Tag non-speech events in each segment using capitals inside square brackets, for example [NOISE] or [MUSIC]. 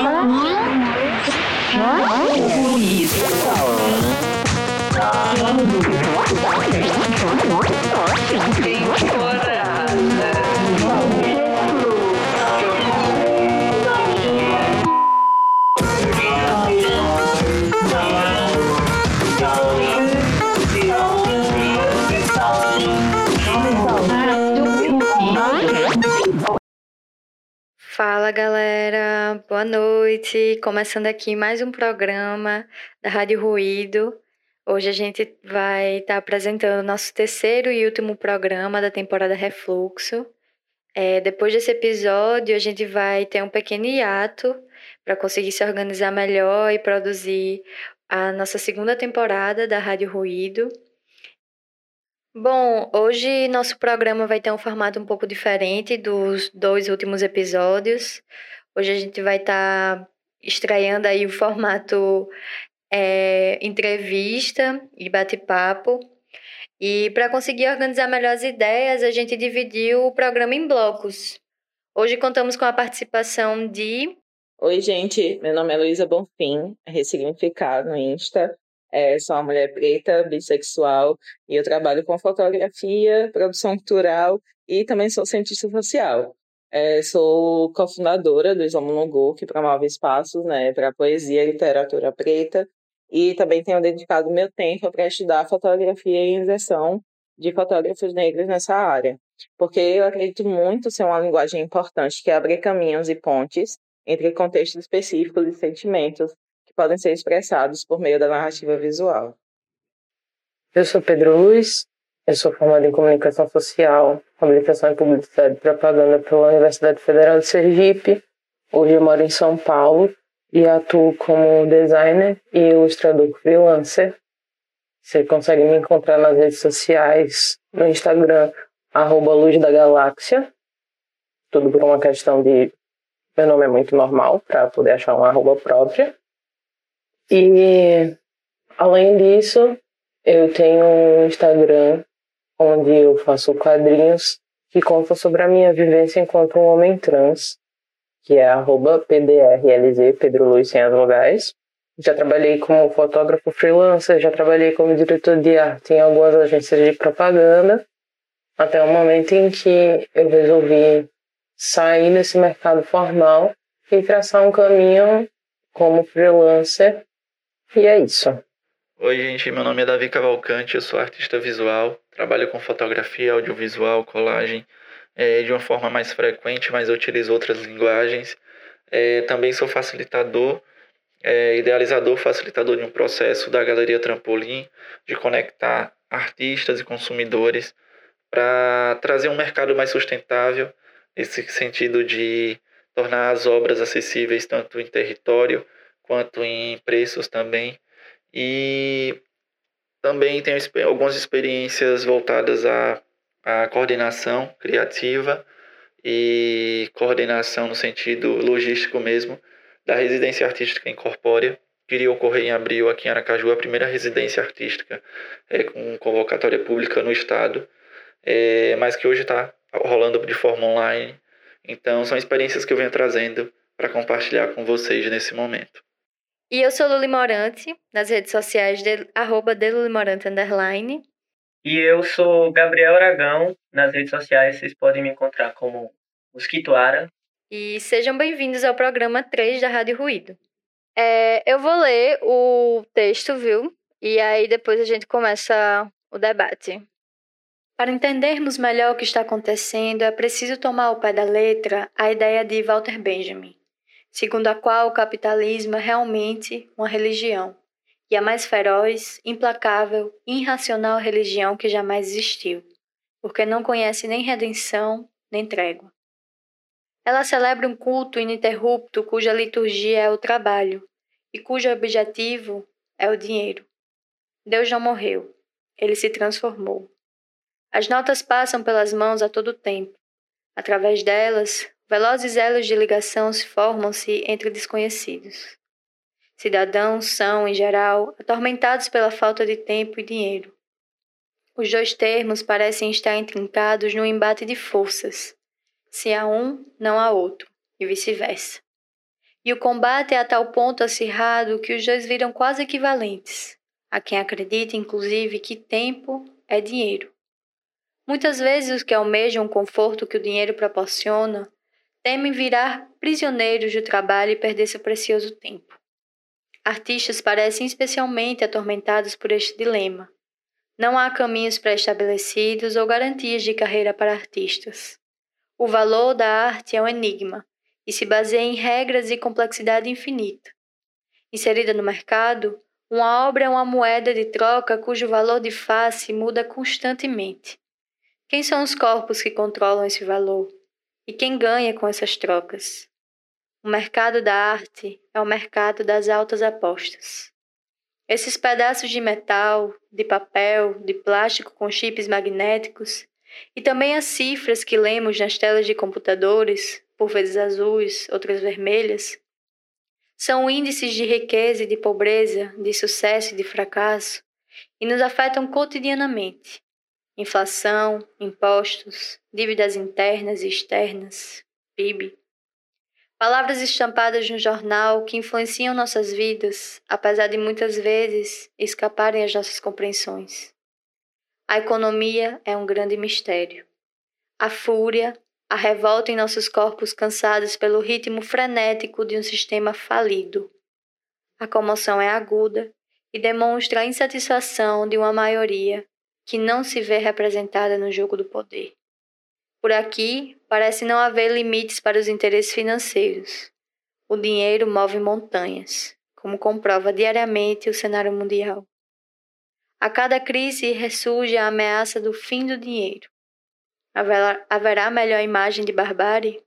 啊啊不好意思 Fala galera, boa noite. Começando aqui mais um programa da Rádio Ruído. Hoje a gente vai estar tá apresentando nosso terceiro e último programa da temporada Refluxo. É, depois desse episódio, a gente vai ter um pequeno hiato para conseguir se organizar melhor e produzir a nossa segunda temporada da Rádio Ruído. Bom, hoje nosso programa vai ter um formato um pouco diferente dos dois últimos episódios. Hoje a gente vai estar tá estreando aí o formato é, entrevista e bate-papo. E para conseguir organizar melhor as ideias, a gente dividiu o programa em blocos. Hoje contamos com a participação de. Oi, gente. Meu nome é Luísa Bonfim, ressignificado no Insta. É, sou uma mulher preta, bissexual, e eu trabalho com fotografia, produção cultural e também sou cientista social. É, sou cofundadora do Islamo que promove espaços né, para poesia e literatura preta, e também tenho dedicado meu tempo para estudar fotografia e inserção de fotógrafos negros nessa área, porque eu acredito muito ser uma linguagem importante que abre caminhos e pontes entre contextos específicos e sentimentos podem ser expressados por meio da narrativa visual. Eu sou Pedro Luiz, eu sou formado em Comunicação Social, Comunicação e Publicidade e Propaganda pela Universidade Federal de Sergipe. Hoje eu moro em São Paulo e atuo como designer e ilustrador freelancer. Você consegue me encontrar nas redes sociais, no Instagram, arroba Luz da Galáxia. Tudo por uma questão de meu nome é muito normal para poder achar uma arroba própria. E além disso, eu tenho um Instagram onde eu faço quadrinhos que contam sobre a minha vivência enquanto um homem trans, que é PDRLZ, Pedro Luiz sem as vogais. Já trabalhei como fotógrafo freelancer, já trabalhei como diretor de arte em algumas agências de propaganda, até o momento em que eu resolvi sair desse mercado formal e traçar um caminho como freelancer e é isso. Oi, gente. Meu nome é Davi Cavalcante. Eu sou artista visual. Trabalho com fotografia, audiovisual, colagem é, de uma forma mais frequente, mas eu utilizo outras linguagens. É, também sou facilitador, é, idealizador, facilitador de um processo da Galeria Trampolim de conectar artistas e consumidores para trazer um mercado mais sustentável, nesse sentido de tornar as obras acessíveis tanto em território quanto em preços também. E também tenho algumas experiências voltadas à, à coordenação criativa e coordenação no sentido logístico mesmo da residência artística incorpórea que iria ocorrer em abril aqui em Aracaju, a primeira residência artística é, com convocatória pública no estado, é, mas que hoje está rolando de forma online. Então, são experiências que eu venho trazendo para compartilhar com vocês nesse momento. E eu sou Luli Morante, nas redes sociais de arroba underline. E eu sou Gabriel Aragão, nas redes sociais vocês podem me encontrar como Mosquitoara. E sejam bem-vindos ao programa 3 da Rádio Ruído. É, eu vou ler o texto, viu? E aí depois a gente começa o debate. Para entendermos melhor o que está acontecendo, é preciso tomar ao pé da letra a ideia de Walter Benjamin segundo a qual o capitalismo é realmente uma religião, e a mais feroz, implacável, irracional religião que jamais existiu, porque não conhece nem redenção, nem trégua. Ela celebra um culto ininterrupto cuja liturgia é o trabalho e cujo objetivo é o dinheiro. Deus não morreu, ele se transformou. As notas passam pelas mãos a todo tempo. Através delas, Velozes elos de ligação se formam-se entre desconhecidos. Cidadãos são, em geral, atormentados pela falta de tempo e dinheiro. Os dois termos parecem estar intrincados num embate de forças. Se há um, não há outro, e vice-versa. e o combate é a tal ponto acirrado que os dois viram quase equivalentes. Há quem acredita, inclusive, que tempo é dinheiro. Muitas vezes os que almejam o conforto que o dinheiro proporciona temem virar prisioneiros do trabalho e perder seu precioso tempo. Artistas parecem especialmente atormentados por este dilema. Não há caminhos pré-estabelecidos ou garantias de carreira para artistas. O valor da arte é um enigma e se baseia em regras e complexidade infinita. Inserida no mercado, uma obra é uma moeda de troca cujo valor de face muda constantemente. Quem são os corpos que controlam esse valor? E quem ganha com essas trocas? O mercado da arte é o mercado das altas apostas. Esses pedaços de metal, de papel, de plástico com chips magnéticos e também as cifras que lemos nas telas de computadores, por vezes azuis, outras vermelhas, são índices de riqueza e de pobreza, de sucesso e de fracasso, e nos afetam cotidianamente. Inflação, impostos, dívidas internas e externas, PIB. Palavras estampadas no jornal que influenciam nossas vidas, apesar de muitas vezes escaparem às nossas compreensões. A economia é um grande mistério. A fúria, a revolta em nossos corpos cansados pelo ritmo frenético de um sistema falido. A comoção é aguda e demonstra a insatisfação de uma maioria que não se vê representada no jogo do poder. Por aqui, parece não haver limites para os interesses financeiros. O dinheiro move montanhas, como comprova diariamente o cenário mundial. A cada crise ressurge a ameaça do fim do dinheiro. Haverá melhor imagem de barbárie?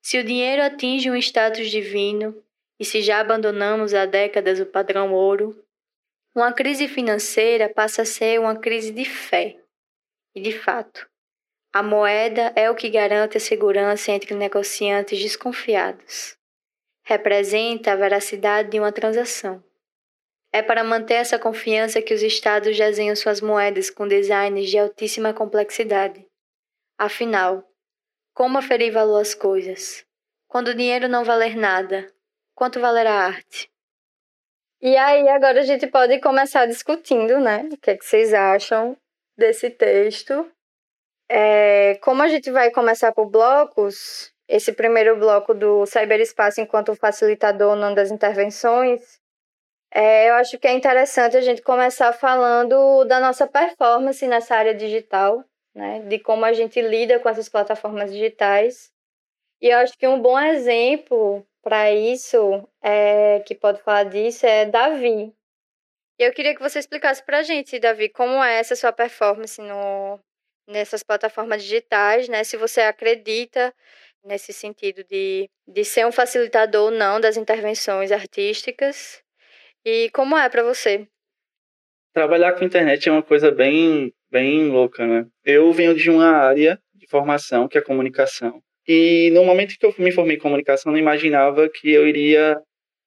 Se o dinheiro atinge um status divino, e se já abandonamos há décadas o padrão ouro, uma crise financeira passa a ser uma crise de fé. E de fato, a moeda é o que garante a segurança entre negociantes desconfiados. Representa a veracidade de uma transação. É para manter essa confiança que os estados desenham suas moedas com designs de altíssima complexidade. Afinal, como aferir valor às coisas? Quando o dinheiro não valer nada, quanto valerá a arte? E aí, agora a gente pode começar discutindo, né? O que, é que vocês acham desse texto. É, como a gente vai começar por blocos, esse primeiro bloco do cyberespaço enquanto facilitador não das intervenções, é, eu acho que é interessante a gente começar falando da nossa performance nessa área digital, né? De como a gente lida com essas plataformas digitais. E eu acho que um bom exemplo para isso, é, que pode falar disso, é Davi. Eu queria que você explicasse para a gente, Davi, como é essa sua performance no, nessas plataformas digitais, né? Se você acredita nesse sentido de, de ser um facilitador ou não das intervenções artísticas e como é para você? Trabalhar com internet é uma coisa bem, bem louca, né? Eu venho de uma área de formação que é comunicação. E no momento que eu me formei em comunicação, não imaginava que eu iria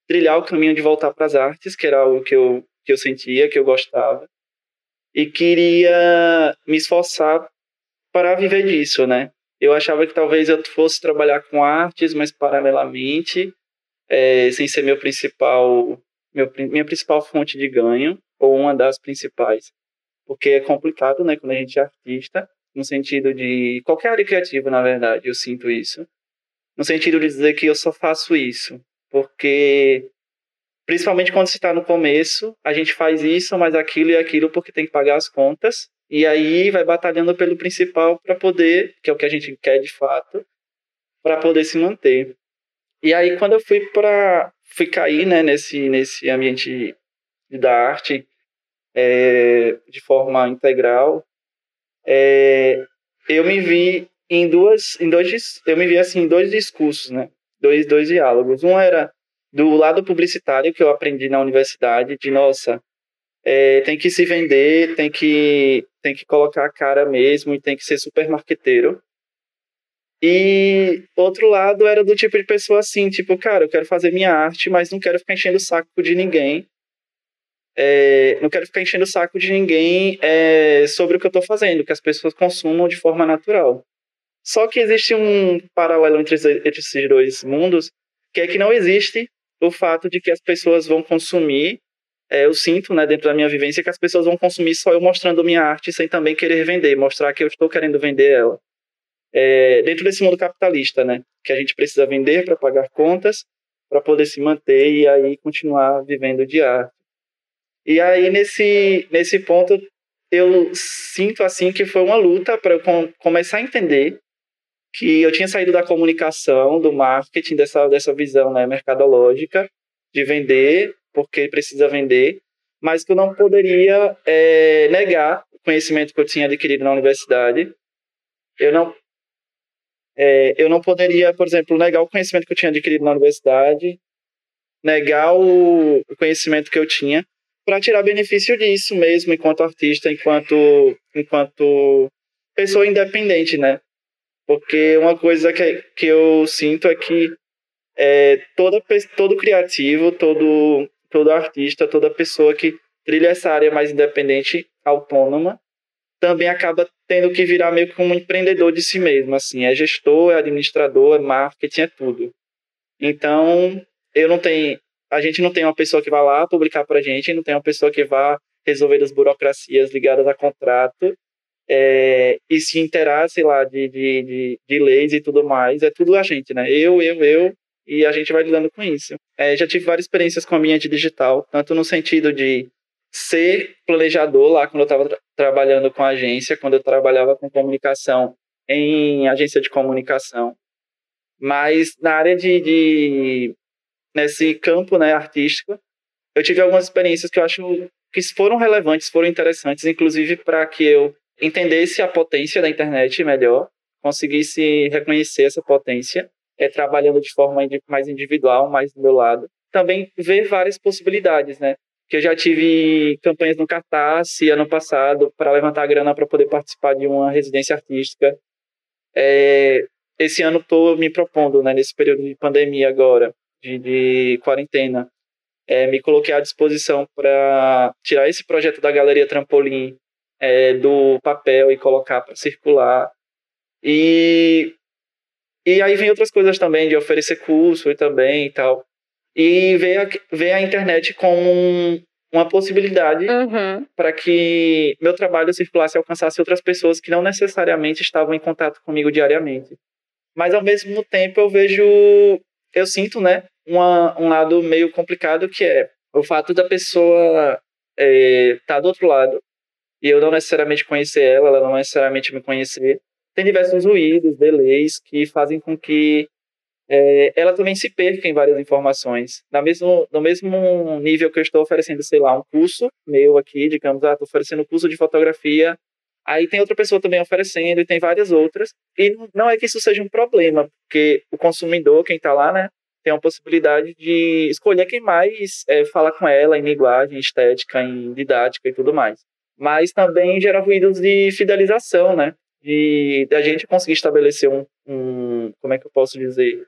trilhar o caminho de voltar para as artes, que era algo que eu, que eu sentia, que eu gostava. E queria me esforçar para viver disso, né? Eu achava que talvez eu fosse trabalhar com artes, mas paralelamente, é, sem ser meu principal meu, minha principal fonte de ganho, ou uma das principais. Porque é complicado, né, quando a gente é artista, no sentido de. qualquer área criativa, na verdade, eu sinto isso. No sentido de dizer que eu só faço isso. Porque, principalmente quando se está no começo, a gente faz isso, mas aquilo e aquilo porque tem que pagar as contas. E aí vai batalhando pelo principal para poder, que é o que a gente quer de fato, para poder se manter. E aí, quando eu fui para fui cair né, nesse, nesse ambiente da arte é, de forma integral, é, eu me vi em duas, em dois, eu me vi assim em dois discursos, né? Dois, dois diálogos. Um era do lado publicitário que eu aprendi na universidade, de nossa, é, tem que se vender, tem que tem que colocar a cara mesmo e tem que ser super marqueteiro. E outro lado era do tipo de pessoa assim, tipo, cara, eu quero fazer minha arte, mas não quero ficar enchendo o saco de ninguém. É, não quero ficar enchendo o saco de ninguém é, sobre o que eu estou fazendo, que as pessoas consumam de forma natural. Só que existe um paralelo entre, entre esses dois mundos, que é que não existe o fato de que as pessoas vão consumir é, eu sinto, né, dentro da minha vivência, que as pessoas vão consumir só eu mostrando minha arte sem também querer vender, mostrar que eu estou querendo vender ela. É, dentro desse mundo capitalista, né, que a gente precisa vender para pagar contas, para poder se manter e aí continuar vivendo de arte. E aí nesse nesse ponto eu sinto assim que foi uma luta para eu com, começar a entender que eu tinha saído da comunicação, do marketing, dessa dessa visão, né, mercadológica de vender porque precisa vender, mas que eu não poderia é, negar o conhecimento que eu tinha adquirido na universidade. Eu não, é, eu não poderia, por exemplo, negar o conhecimento que eu tinha adquirido na universidade, negar o, o conhecimento que eu tinha, para tirar benefício disso mesmo, enquanto artista, enquanto, enquanto pessoa independente, né? Porque uma coisa que, que eu sinto é que é, toda, todo criativo, todo todo artista, toda pessoa que trilha essa área mais independente, autônoma, também acaba tendo que virar meio que um empreendedor de si mesmo, assim, é gestor, é administrador, é marketing, é tudo. Então, eu não tenho, a gente não tem uma pessoa que vá lá publicar para a gente, não tem uma pessoa que vá resolver as burocracias ligadas a contrato é, e se interar, sei lá, de, de, de, de leis e tudo mais, é tudo a gente, né? Eu, eu, eu, e a gente vai lidando com isso. É, já tive várias experiências com a minha de digital, tanto no sentido de ser planejador lá quando eu estava tra trabalhando com agência, quando eu trabalhava com comunicação em agência de comunicação, mas na área de, de nesse campo né, artístico, eu tive algumas experiências que eu acho que foram relevantes, foram interessantes, inclusive para que eu entendesse a potência da internet melhor, conseguisse reconhecer essa potência é, trabalhando de forma mais individual, mais do meu lado. Também ver várias possibilidades, né? Que eu já tive campanhas no Catarse ano passado para levantar grana para poder participar de uma residência artística. É, esse ano estou me propondo, né, nesse período de pandemia agora, de, de quarentena, é, me coloquei à disposição para tirar esse projeto da Galeria Trampolim é, do papel e colocar para circular. E e aí vem outras coisas também, de oferecer curso e também e tal. E ver a, ver a internet como um, uma possibilidade uhum. para que meu trabalho circulasse e alcançasse outras pessoas que não necessariamente estavam em contato comigo diariamente. Mas ao mesmo tempo eu vejo, eu sinto, né, uma, um lado meio complicado que é o fato da pessoa estar é, tá do outro lado e eu não necessariamente conhecer ela, ela não necessariamente me conhecer tem diversos ruídos, delays que fazem com que é, ela também se perca em várias informações. Na mesmo, no mesmo nível que eu estou oferecendo, sei lá, um curso meu aqui, digamos, ah, estou oferecendo um curso de fotografia, aí tem outra pessoa também oferecendo e tem várias outras. E não é que isso seja um problema, porque o consumidor, quem está lá, né, tem a possibilidade de escolher quem mais é, fala com ela em linguagem, estética, em didática e tudo mais. Mas também gera ruídos de fidelização, né? de da gente conseguir estabelecer um, um, como é que eu posso dizer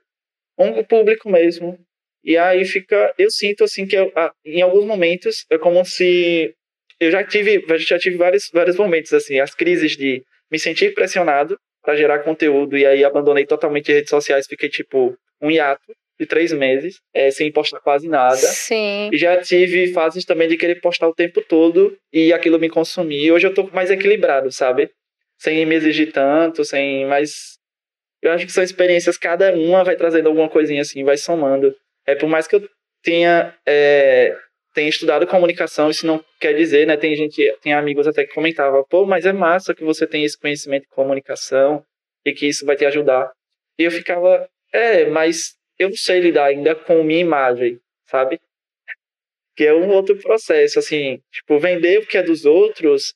um público mesmo e aí fica eu sinto assim que eu, em alguns momentos é como se eu já tive já tive vários vários momentos assim as crises de me sentir pressionado para gerar conteúdo e aí abandonei totalmente redes sociais fiquei tipo um hiato de três meses é, sem postar quase nada Sim. e já tive fases também de querer postar o tempo todo e aquilo me consumir hoje eu tô mais equilibrado sabe sem me exigir tanto, sem mais. Eu acho que são experiências, cada uma vai trazendo alguma coisinha assim, vai somando. É por mais que eu tenha, é, tenha estudado comunicação, isso não quer dizer, né? Tem gente, tem amigos até que comentavam, pô, mas é massa que você tem esse conhecimento de comunicação e que isso vai te ajudar. E eu ficava, é, mas eu não sei lidar ainda com minha imagem, sabe? Que é um outro processo, assim, tipo, vender o que é dos outros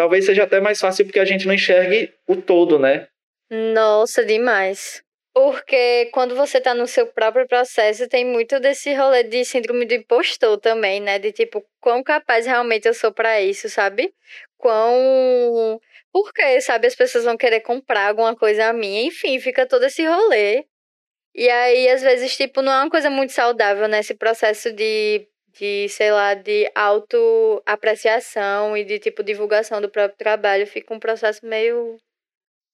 talvez seja até mais fácil porque a gente não enxergue o todo, né? Nossa, demais. Porque quando você tá no seu próprio processo, tem muito desse rolê de síndrome do impostor também, né? De tipo, quão capaz realmente eu sou para isso, sabe? Quão. Por que, sabe? As pessoas vão querer comprar alguma coisa a mim. Enfim, fica todo esse rolê. E aí, às vezes, tipo, não é uma coisa muito saudável, né? Esse processo de de, sei lá, de autoapreciação e de, tipo, divulgação do próprio trabalho, fica um processo meio...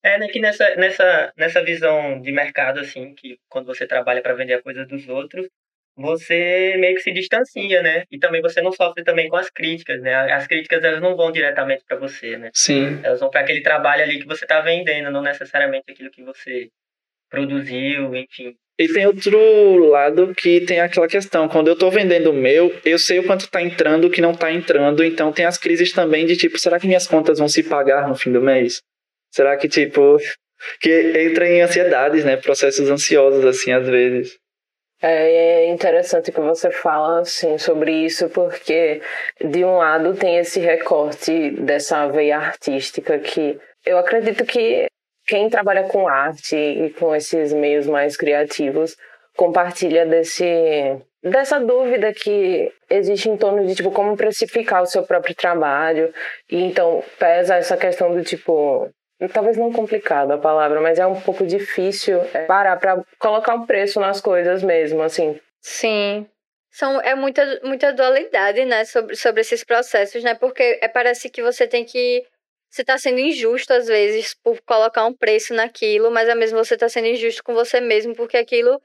É, né, que nessa, nessa, nessa visão de mercado, assim, que quando você trabalha para vender a coisa dos outros, você meio que se distancia, né? E também você não sofre também com as críticas, né? As críticas elas não vão diretamente para você, né? Sim. Elas vão para aquele trabalho ali que você está vendendo, não necessariamente aquilo que você produziu, enfim. E tem outro lado que tem aquela questão, quando eu estou vendendo o meu, eu sei o quanto está entrando, o que não está entrando, então tem as crises também de tipo, será que minhas contas vão se pagar no fim do mês? Será que tipo que entra em ansiedades, né? Processos ansiosos assim às vezes. É, é interessante que você fala assim sobre isso porque de um lado tem esse recorte dessa veia artística que eu acredito que quem trabalha com arte e com esses meios mais criativos compartilha desse dessa dúvida que existe em torno de tipo como precificar o seu próprio trabalho e então pesa essa questão do tipo talvez não complicado a palavra, mas é um pouco difícil é, parar para colocar um preço nas coisas mesmo, assim. Sim. São, é muita, muita dualidade, né, sobre, sobre esses processos, né? Porque é, parece que você tem que. Você está sendo injusto, às vezes, por colocar um preço naquilo, mas ao mesmo você está sendo injusto com você mesmo, porque aquilo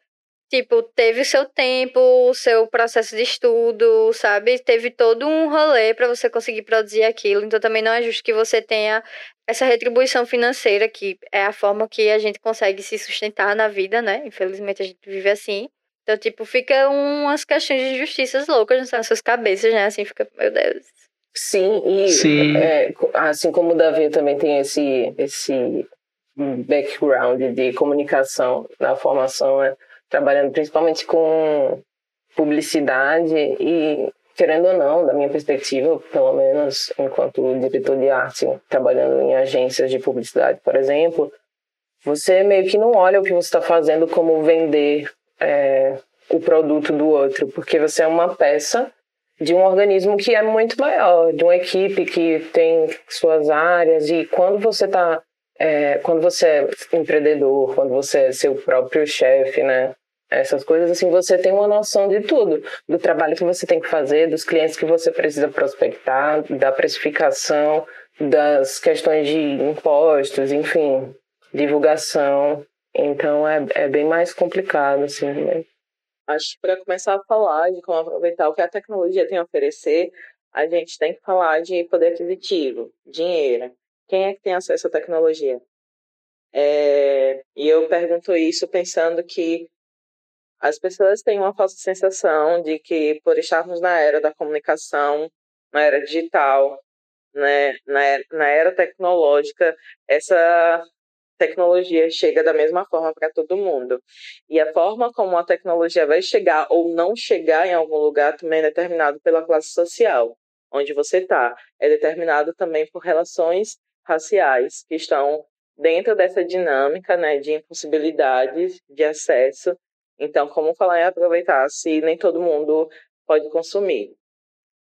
tipo, teve o seu tempo, o seu processo de estudo, sabe? Teve todo um rolê para você conseguir produzir aquilo. Então também não é justo que você tenha essa retribuição financeira, que é a forma que a gente consegue se sustentar na vida, né? Infelizmente a gente vive assim. Então, tipo, fica umas questões de justiças loucas nas suas cabeças, né? Assim, fica, meu Deus. Sim, e Sim. É, assim como o Davi também tem esse, esse background de comunicação na formação, né? Trabalhando principalmente com publicidade e querendo ou não, da minha perspectiva, pelo menos enquanto diretor de arte, trabalhando em agências de publicidade, por exemplo, você meio que não olha o que você está fazendo como vender é, o produto do outro, porque você é uma peça de um organismo que é muito maior, de uma equipe que tem suas áreas e quando você está é, quando você é empreendedor, quando você é seu próprio chefe, né? Essas coisas, assim, você tem uma noção de tudo, do trabalho que você tem que fazer, dos clientes que você precisa prospectar, da precificação, das questões de impostos, enfim, divulgação. Então é, é bem mais complicado, assim. Né? Acho que para começar a falar de como aproveitar o que a tecnologia tem a oferecer, a gente tem que falar de poder aquisitivo, dinheiro. Quem é que tem acesso à tecnologia? É, e eu pergunto isso pensando que as pessoas têm uma falsa sensação de que, por estarmos na era da comunicação, na era digital, né, na, era, na era tecnológica, essa tecnologia chega da mesma forma para todo mundo. E a forma como a tecnologia vai chegar ou não chegar em algum lugar também é determinado pela classe social onde você está. É determinado também por relações raciais que estão dentro dessa dinâmica né, de impossibilidades de acesso então, como falar em aproveitar se nem todo mundo pode consumir?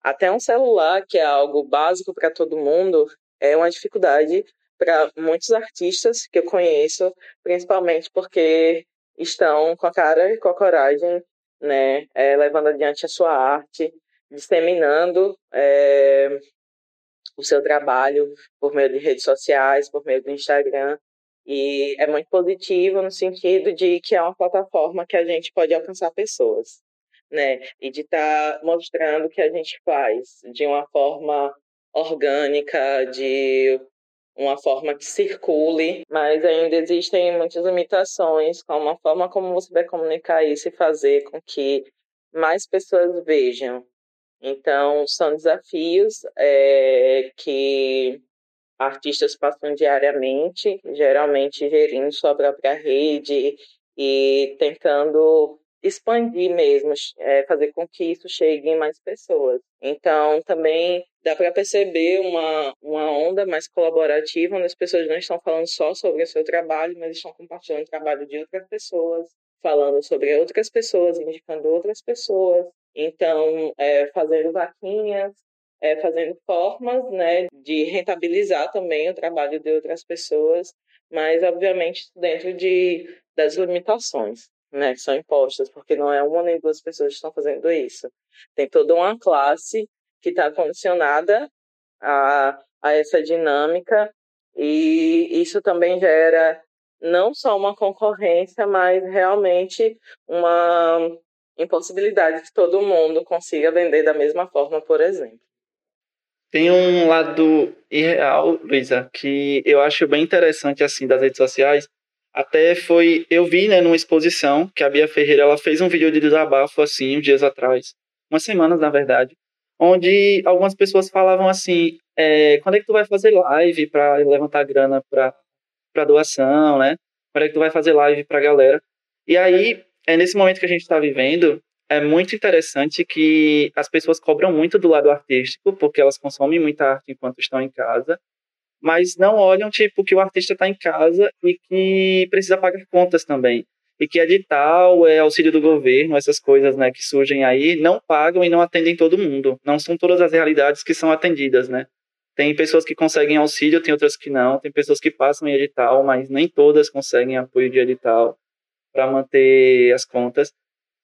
Até um celular, que é algo básico para todo mundo, é uma dificuldade para muitos artistas que eu conheço, principalmente porque estão com a cara e com a coragem, né, é, levando adiante a sua arte, disseminando é, o seu trabalho por meio de redes sociais, por meio do Instagram, e é muito positivo no sentido de que é uma plataforma que a gente pode alcançar pessoas, né? E de estar tá mostrando que a gente faz de uma forma orgânica, de uma forma que circule, mas ainda existem muitas limitações com a forma como você vai comunicar isso e fazer com que mais pessoas vejam. Então, são desafios é, que artistas passam diariamente, geralmente gerindo sua própria rede e tentando expandir mesmo, é, fazer com que isso chegue em mais pessoas. Então, também dá para perceber uma, uma onda mais colaborativa, onde as pessoas não estão falando só sobre o seu trabalho, mas estão compartilhando o trabalho de outras pessoas, falando sobre outras pessoas, indicando outras pessoas. Então, é, fazendo vaquinhas, é, fazendo formas né, de rentabilizar também o trabalho de outras pessoas, mas obviamente dentro de, das limitações né, que são impostas, porque não é uma nem duas pessoas que estão fazendo isso. Tem toda uma classe que está condicionada a, a essa dinâmica E isso também gera não só uma concorrência, mas realmente uma impossibilidade que todo mundo consiga vender da mesma forma, por exemplo. Tem um lado irreal, Luísa, que eu acho bem interessante assim das redes sociais. Até foi, eu vi, né, numa exposição que a Bia Ferreira ela fez um vídeo de desabafo assim, uns dias atrás, umas semanas na verdade, onde algumas pessoas falavam assim, é, quando é que tu vai fazer live para levantar grana para para doação, né? Quando é que tu vai fazer live para galera? E aí, é nesse momento que a gente está vivendo, é muito interessante que as pessoas cobram muito do lado artístico, porque elas consomem muita arte enquanto estão em casa, mas não olham, tipo, que o artista está em casa e que precisa pagar contas também. E que edital, é auxílio do governo, essas coisas, né, que surgem aí, não pagam e não atendem todo mundo. Não são todas as realidades que são atendidas, né? Tem pessoas que conseguem auxílio, tem outras que não. Tem pessoas que passam em edital, mas nem todas conseguem apoio de edital para manter as contas.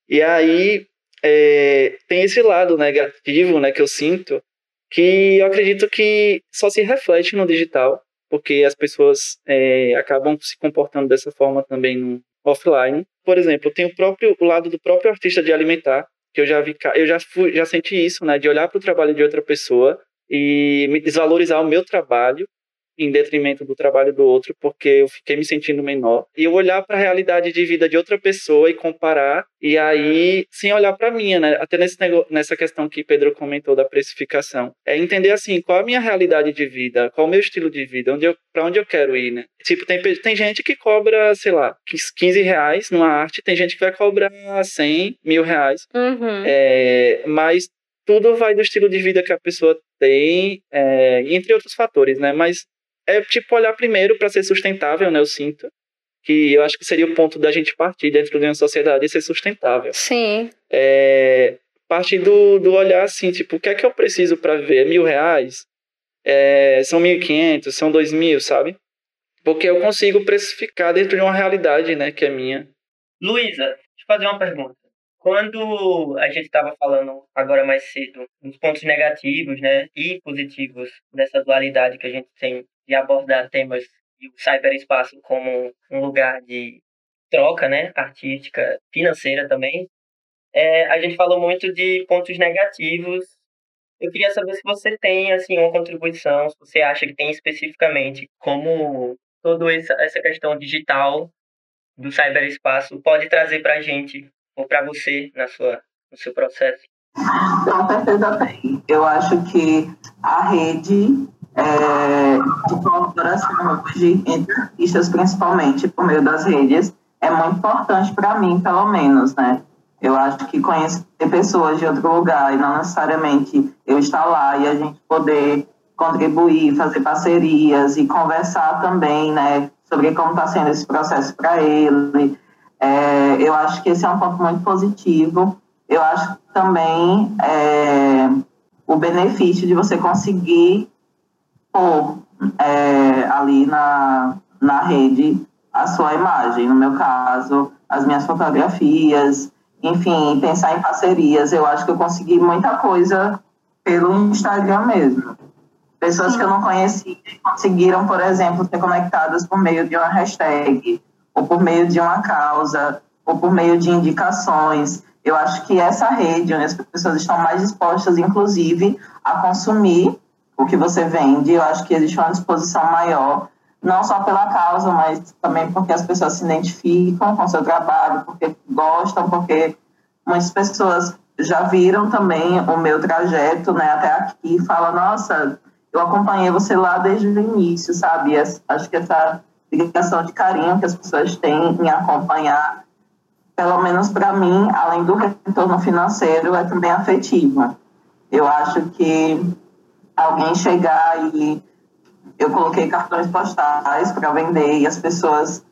E aí é, tem esse lado negativo né, que eu sinto, que eu acredito que só se reflete no digital, porque as pessoas é, acabam se comportando dessa forma também no offline. Por exemplo, tem o próprio o lado do próprio artista de alimentar, que eu já vi, eu já fui, já senti isso, né, de olhar para o trabalho de outra pessoa e me desvalorizar o meu trabalho em detrimento do trabalho do outro, porque eu fiquei me sentindo menor. E eu olhar para a realidade de vida de outra pessoa e comparar, e aí, sem olhar para a minha, né? Até nesse nessa questão que Pedro comentou da precificação. É entender, assim, qual a minha realidade de vida, qual o meu estilo de vida, onde para onde eu quero ir, né? Tipo, tem, tem gente que cobra, sei lá, 15 reais numa arte, tem gente que vai cobrar 100 mil reais. Uhum. É, mas tudo vai do estilo de vida que a pessoa tem, é, entre outros fatores, né? Mas é tipo olhar primeiro para ser sustentável, né? Eu sinto que eu acho que seria o ponto da gente partir dentro de uma sociedade e ser sustentável. Sim. É, partir do, do olhar assim, tipo, o que é que eu preciso para viver? Mil reais? É, são mil e quinhentos? São dois mil, sabe? Porque eu consigo precificar dentro de uma realidade, né, que é minha. Luísa, deixa eu fazer uma pergunta. Quando a gente estava falando agora mais cedo dos pontos negativos, né, e positivos dessa dualidade que a gente tem de abordar temas e o cyberespaço como um lugar de troca, né, artística, financeira também, é, a gente falou muito de pontos negativos. Eu queria saber se você tem assim uma contribuição, se você acha que tem especificamente como toda essa, essa questão digital do cyberespaço pode trazer para a gente ou para você na sua no seu processo. Com certeza tem. Eu acho que a rede é, de colaboração hoje entre artistas, principalmente por meio das redes, é muito importante para mim, pelo menos, né? Eu acho que conhecer pessoas de outro lugar e não necessariamente eu estar lá e a gente poder contribuir, fazer parcerias e conversar também, né, sobre como está sendo esse processo para ele. É, eu acho que esse é um ponto muito positivo. Eu acho também é, o benefício de você conseguir pôr é, ali na, na rede a sua imagem. No meu caso, as minhas fotografias, enfim, pensar em parcerias. Eu acho que eu consegui muita coisa pelo Instagram mesmo. Pessoas Sim. que eu não conhecia conseguiram, por exemplo, ser conectadas por meio de uma hashtag, ou por meio de uma causa, ou por meio de indicações. Eu acho que essa rede, onde as pessoas estão mais dispostas, inclusive, a consumir o que você vende. Eu acho que existe uma disposição maior, não só pela causa, mas também porque as pessoas se identificam com o seu trabalho, porque gostam, porque muitas pessoas já viram também o meu trajeto né, até aqui e falam, nossa, eu acompanhei você lá desde o início, sabe? Acho que essa ligação de carinho que as pessoas têm em acompanhar, pelo menos para mim, além do retorno financeiro, é também afetiva. Eu acho que alguém chegar e eu coloquei cartões postais para vender e as pessoas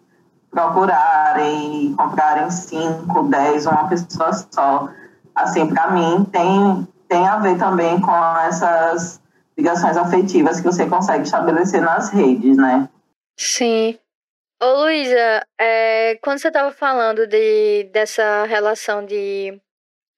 procurarem e comprarem cinco, dez, uma pessoa só. Assim, para mim tem tem a ver também com essas ligações afetivas que você consegue estabelecer nas redes, né? Sim. Ô Luísa, é, quando você estava falando de, dessa relação de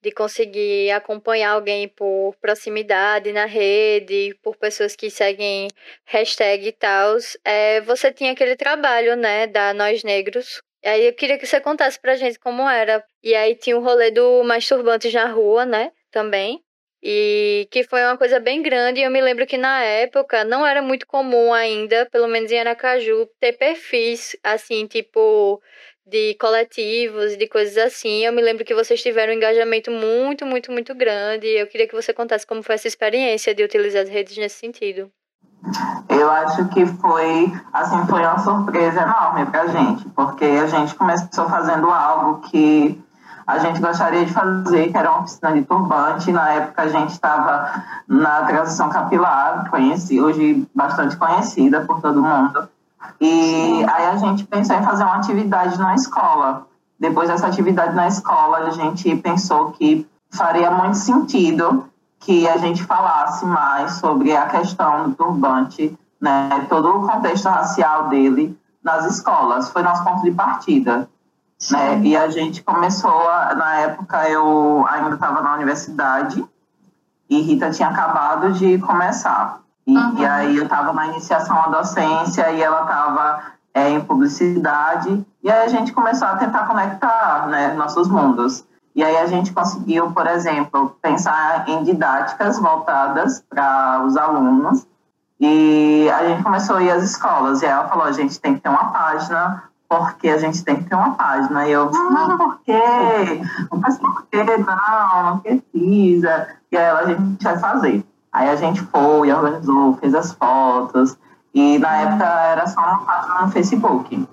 de conseguir acompanhar alguém por proximidade na rede, por pessoas que seguem hashtag e tal, é, você tinha aquele trabalho, né, da Nós Negros. Aí eu queria que você contasse pra gente como era. E aí tinha o rolê do Masturbantes na Rua, né, também. E que foi uma coisa bem grande. Eu me lembro que na época não era muito comum ainda, pelo menos em Aracaju, ter perfis assim, tipo de coletivos de coisas assim. Eu me lembro que vocês tiveram um engajamento muito, muito, muito grande. Eu queria que você contasse como foi essa experiência de utilizar as redes nesse sentido. Eu acho que foi, assim, foi uma surpresa enorme pra gente, porque a gente começou fazendo algo que a gente gostaria de fazer, que era uma oficina de turbante. Na época a gente estava na transição capilar, conheci, hoje bastante conhecida por todo mundo. E aí a gente pensou em fazer uma atividade na escola. Depois dessa atividade na escola, a gente pensou que faria muito sentido que a gente falasse mais sobre a questão do turbante, né, todo o contexto racial dele nas escolas. Foi nosso ponto de partida. Né? E a gente começou, a, na época eu ainda estava na universidade e Rita tinha acabado de começar. E, uhum. e aí eu estava na iniciação à docência e ela estava é, em publicidade. E aí a gente começou a tentar conectar né, nossos mundos. E aí a gente conseguiu, por exemplo, pensar em didáticas voltadas para os alunos. E a gente começou a ir às escolas. E ela falou: a gente tem que ter uma página porque a gente tem que ter uma página. E eu, não, por quê? Não faz por quê? Não, não precisa. E aí a gente vai fazer. Aí a gente foi, organizou, fez as fotos. E na época era só uma página no Facebook.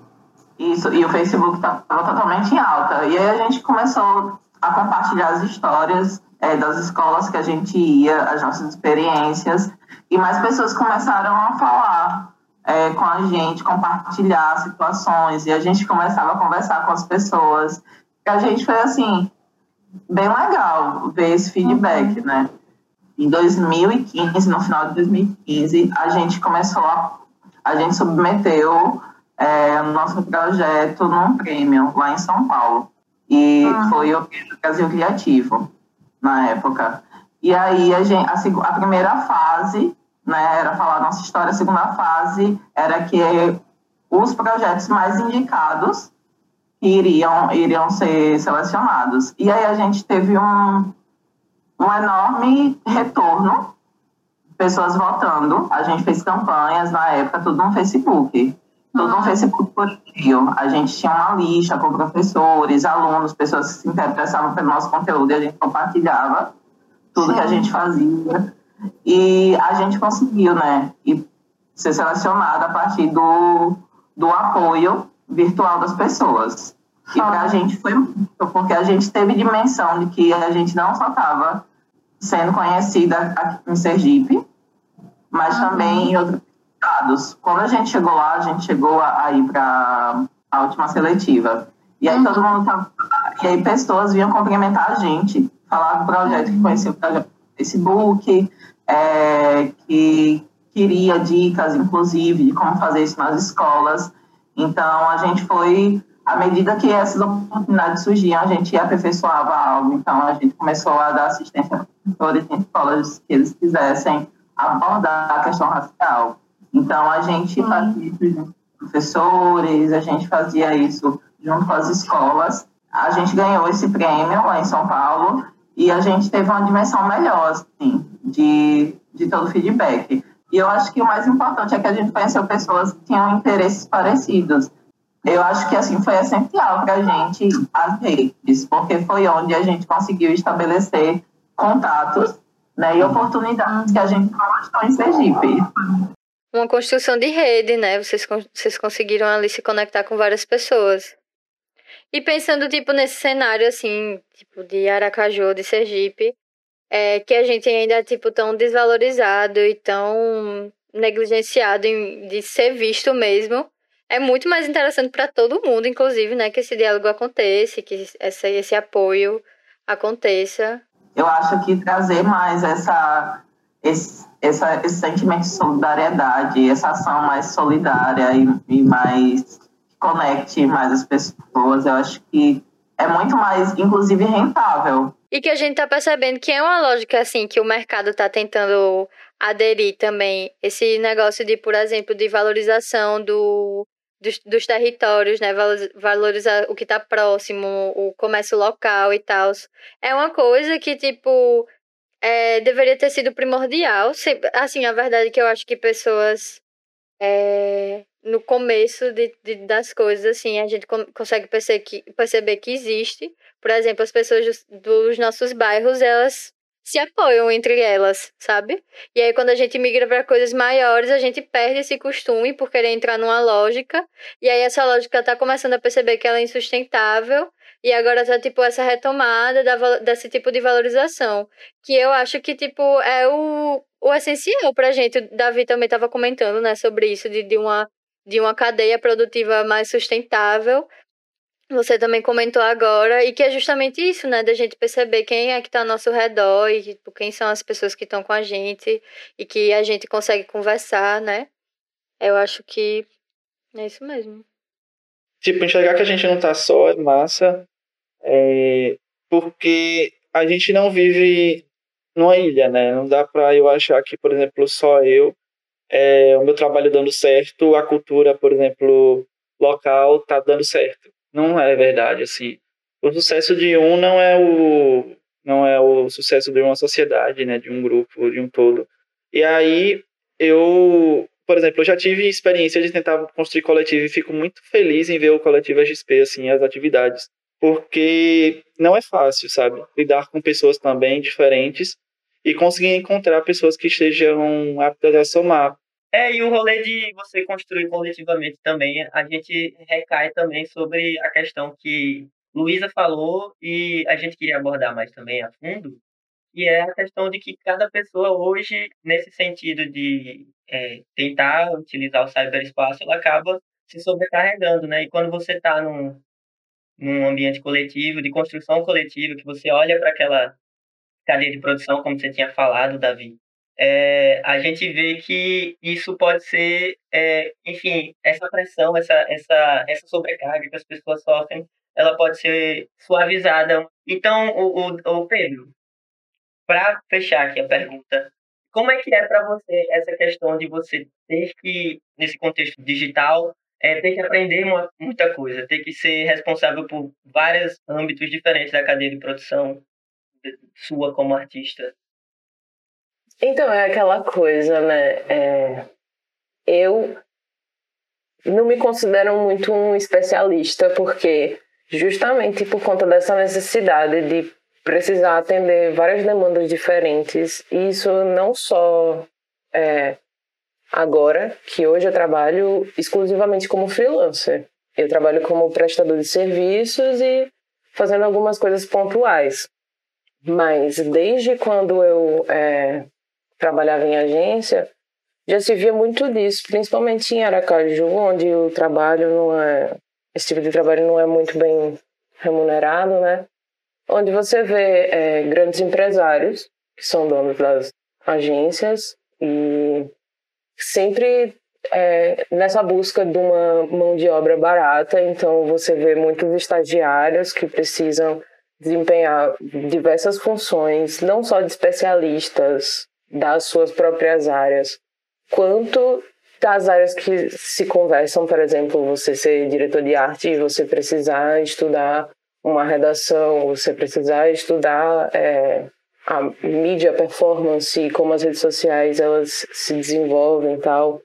Isso, e o Facebook estava totalmente em alta. E aí a gente começou a compartilhar as histórias é, das escolas que a gente ia, as nossas experiências. E mais pessoas começaram a falar é, com a gente, compartilhar situações, e a gente começava a conversar com as pessoas. E a gente foi assim, bem legal ver esse feedback, uhum. né? Em 2015, no final de 2015, a gente começou a. A gente submeteu é, o nosso projeto num prêmio lá em São Paulo. E uhum. foi o Brasil Criativo, na época. E aí, a, gente, a, a primeira fase né, era falar nossa história. A segunda fase era que os projetos mais indicados iriam, iriam ser selecionados. E aí a gente teve um, um enorme retorno, pessoas votando. A gente fez campanhas na época, tudo no Facebook. Tudo no Facebook por dia. A gente tinha uma lista com professores, alunos, pessoas que se interessavam pelo nosso conteúdo e a gente compartilhava tudo Sim. que a gente fazia. E a gente conseguiu, né? E ser selecionada a partir do, do apoio virtual das pessoas. E para a gente foi muito, porque a gente teve dimensão de que a gente não só estava sendo conhecida aqui em Sergipe, mas uhum. também em outros estados. Quando a gente chegou lá, a gente chegou a, a ir para a última seletiva. E aí uhum. todo mundo tava. E aí pessoas vinham cumprimentar a gente, falar do projeto, que conheciam o projeto no Facebook, é, que queria dicas, inclusive, de como fazer isso nas escolas. Então, a gente foi, à medida que essas oportunidades surgiam, a gente aperfeiçoava algo. Então, a gente começou a dar assistência para professores em escolas que eles quisessem abordar a questão racial. Então, a gente fazia isso junto com professores, a gente fazia isso junto com as escolas. A gente ganhou esse prêmio lá em São Paulo e a gente teve uma dimensão melhor, assim, de, de todo o feedback. E eu acho que o mais importante é que a gente conheceu pessoas que tinham interesses parecidos. Eu acho que, assim, foi essencial para a gente as redes, porque foi onde a gente conseguiu estabelecer contatos né, e oportunidades que a gente não achou em Sergipe. Uma construção de rede, né? Vocês, vocês conseguiram ali se conectar com várias pessoas. E pensando, tipo, nesse cenário, assim, tipo, de Aracaju, de Sergipe, é, que a gente ainda é, tipo, tão desvalorizado e tão negligenciado em, de ser visto mesmo, é muito mais interessante para todo mundo, inclusive, né, que esse diálogo aconteça, que essa, esse apoio aconteça. Eu acho que trazer mais essa, esse, essa, esse sentimento de solidariedade, essa ação mais solidária e, e mais conecte mais as pessoas. Eu acho que é muito mais, inclusive, rentável. E que a gente tá percebendo que é uma lógica assim que o mercado tá tentando aderir também esse negócio de, por exemplo, de valorização do dos, dos territórios, né? Valorizar o que está próximo, o comércio local e tal. É uma coisa que, tipo, é, deveria ter sido primordial. Assim, a verdade é que eu acho que pessoas. É, no começo de, de, das coisas, assim, a gente consegue perceber que, perceber que existe. Por exemplo, as pessoas dos, nossos bairros, elas se apoiam entre elas, sabe? E aí quando a gente migra para coisas maiores, a gente perde esse costume por querer entrar numa lógica, e aí essa lógica tá começando a perceber que ela é insustentável, e agora tá tipo essa retomada da, desse tipo de valorização, que eu acho que tipo é o, o essencial pra gente. O Davi também tava comentando, né, sobre isso de, de uma de uma cadeia produtiva mais sustentável, você também comentou agora, e que é justamente isso, né? Da gente perceber quem é que está ao nosso redor e tipo, quem são as pessoas que estão com a gente e que a gente consegue conversar, né? Eu acho que é isso mesmo. Tipo, enxergar que a gente não tá só é massa, é... porque a gente não vive numa ilha, né? Não dá pra eu achar que, por exemplo, só eu, é, o meu trabalho dando certo, a cultura, por exemplo, local tá dando certo não é verdade assim. O sucesso de um não é o não é o sucesso de uma sociedade, né, de um grupo, de um todo. E aí eu, por exemplo, eu já tive experiência de tentar construir coletivo e fico muito feliz em ver o coletivo XP assim, as atividades, porque não é fácil, sabe? Lidar com pessoas também diferentes e conseguir encontrar pessoas que estejam aptas a somar é, e o rolê de você construir coletivamente também, a gente recai também sobre a questão que Luísa falou e a gente queria abordar mais também a fundo, e é a questão de que cada pessoa hoje, nesse sentido de é, tentar utilizar o cyberespaço, ela acaba se sobrecarregando, né? E quando você está num, num ambiente coletivo, de construção coletiva, que você olha para aquela cadeia de produção, como você tinha falado, Davi, é, a gente vê que isso pode ser, é, enfim, essa pressão, essa, essa, essa sobrecarga que as pessoas sofrem, ela pode ser suavizada. Então, o, o, o Pedro, para fechar aqui a pergunta, como é que é para você essa questão de você ter que, nesse contexto digital, é, ter que aprender muita coisa, ter que ser responsável por vários âmbitos diferentes da cadeia de produção sua como artista? Então, é aquela coisa, né? É, eu não me considero muito um especialista, porque justamente por conta dessa necessidade de precisar atender várias demandas diferentes, e isso não só é, agora, que hoje eu trabalho exclusivamente como freelancer. Eu trabalho como prestador de serviços e fazendo algumas coisas pontuais. Mas desde quando eu é, trabalhava em agência, já se via muito disso, principalmente em Aracaju, onde o trabalho não é. Esse tipo de trabalho não é muito bem remunerado, né? Onde você vê é, grandes empresários, que são donos das agências, e sempre é, nessa busca de uma mão de obra barata, então você vê muitos estagiários que precisam desempenhar diversas funções, não só de especialistas das suas próprias áreas, quanto das áreas que se conversam, por exemplo, você ser diretor de arte e você precisar estudar uma redação, você precisar estudar é, a mídia performance, como as redes sociais elas se desenvolvem e tal.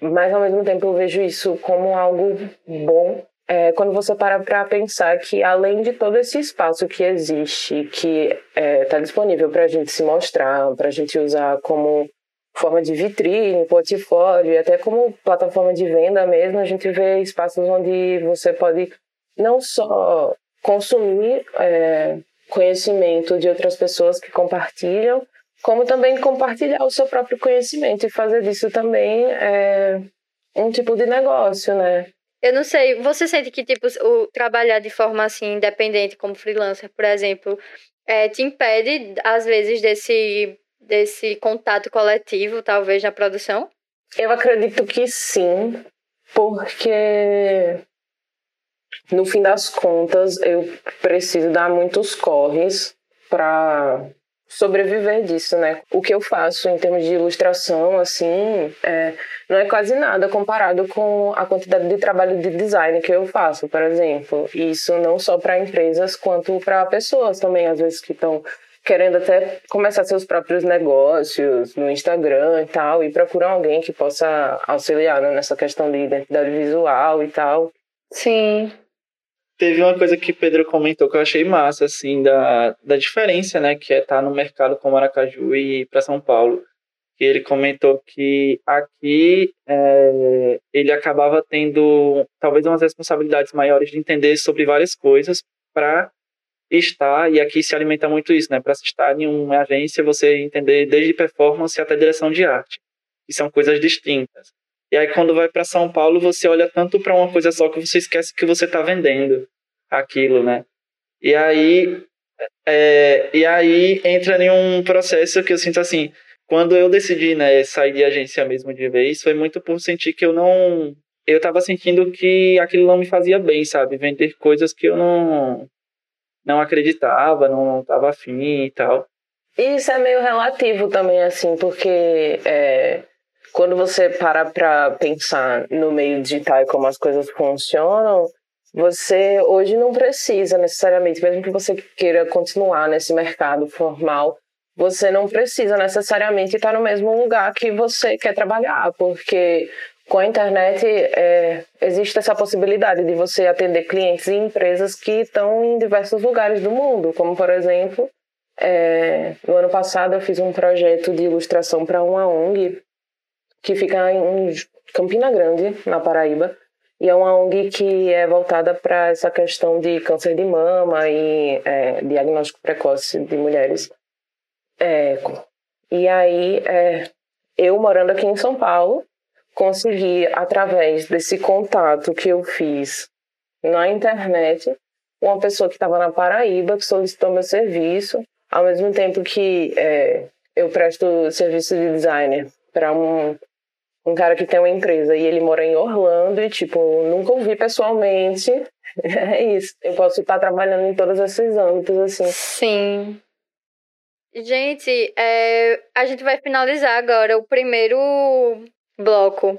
Mas ao mesmo tempo eu vejo isso como algo bom é, quando você para para pensar que além de todo esse espaço que existe, que está é, tá disponível para a gente se mostrar, para a gente usar como forma de vitrine, portfólio e até como plataforma de venda mesmo, a gente vê espaços onde você pode não só consumir é, conhecimento de outras pessoas que compartilham, como também compartilhar o seu próprio conhecimento e fazer disso também é, um tipo de negócio, né? Eu não sei, você sente que, tipo, o trabalhar de forma, assim, independente, como freelancer, por exemplo, é, te impede, às vezes, desse, desse contato coletivo, talvez, na produção? Eu acredito que sim, porque no fim das contas eu preciso dar muitos corres para sobreviver disso, né? O que eu faço em termos de ilustração, assim, é, não é quase nada comparado com a quantidade de trabalho de design que eu faço, por exemplo. Isso não só para empresas quanto para pessoas também, às vezes que estão querendo até começar seus próprios negócios no Instagram e tal, e procuram alguém que possa auxiliar né, nessa questão de identidade visual e tal. Sim. Teve uma coisa que Pedro comentou que eu achei massa, assim, da, da diferença, né, que é estar tá no mercado como Aracaju e para São Paulo. Que ele comentou que aqui é, ele acabava tendo talvez umas responsabilidades maiores de entender sobre várias coisas para estar, e aqui se alimenta muito isso, né? Para estar em uma agência, você entender desde performance até direção de arte, que são coisas distintas. E aí, quando vai para São Paulo, você olha tanto para uma coisa só que você esquece que você está vendendo aquilo, né? E aí, é, e aí entra em um processo que eu sinto assim, quando eu decidi, né, sair de agência mesmo de vez, foi muito por sentir que eu não, eu estava sentindo que aquilo não me fazia bem, sabe? Vender coisas que eu não não acreditava, não estava afim e tal. Isso é meio relativo também, assim, porque é, quando você para para pensar no meio digital e como as coisas funcionam, você hoje não precisa necessariamente, mesmo que você queira continuar nesse mercado formal, você não precisa necessariamente estar no mesmo lugar que você quer trabalhar, porque com a internet é, existe essa possibilidade de você atender clientes e empresas que estão em diversos lugares do mundo, como por exemplo, é, no ano passado eu fiz um projeto de ilustração para uma ONG que fica em Campina Grande, na Paraíba, e é uma ONG que é voltada para essa questão de câncer de mama e é, diagnóstico precoce de mulheres. É, e aí, é, eu morando aqui em São Paulo, consegui, através desse contato que eu fiz na internet, uma pessoa que estava na Paraíba, que solicitou meu serviço, ao mesmo tempo que é, eu presto serviço de designer para um, um cara que tem uma empresa e ele mora em Orlando e, tipo, nunca ouvi pessoalmente. [LAUGHS] É isso. Eu posso estar trabalhando em todos esses âmbitos, assim. Sim. Gente, é, a gente vai finalizar agora o primeiro bloco.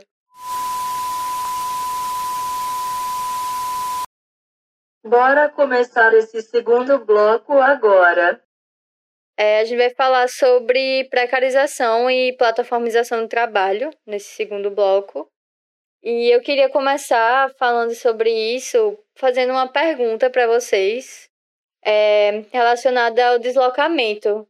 Bora começar esse segundo bloco agora. É, a gente vai falar sobre precarização e plataformização do trabalho nesse segundo bloco. E eu queria começar falando sobre isso, fazendo uma pergunta para vocês é, relacionada ao deslocamento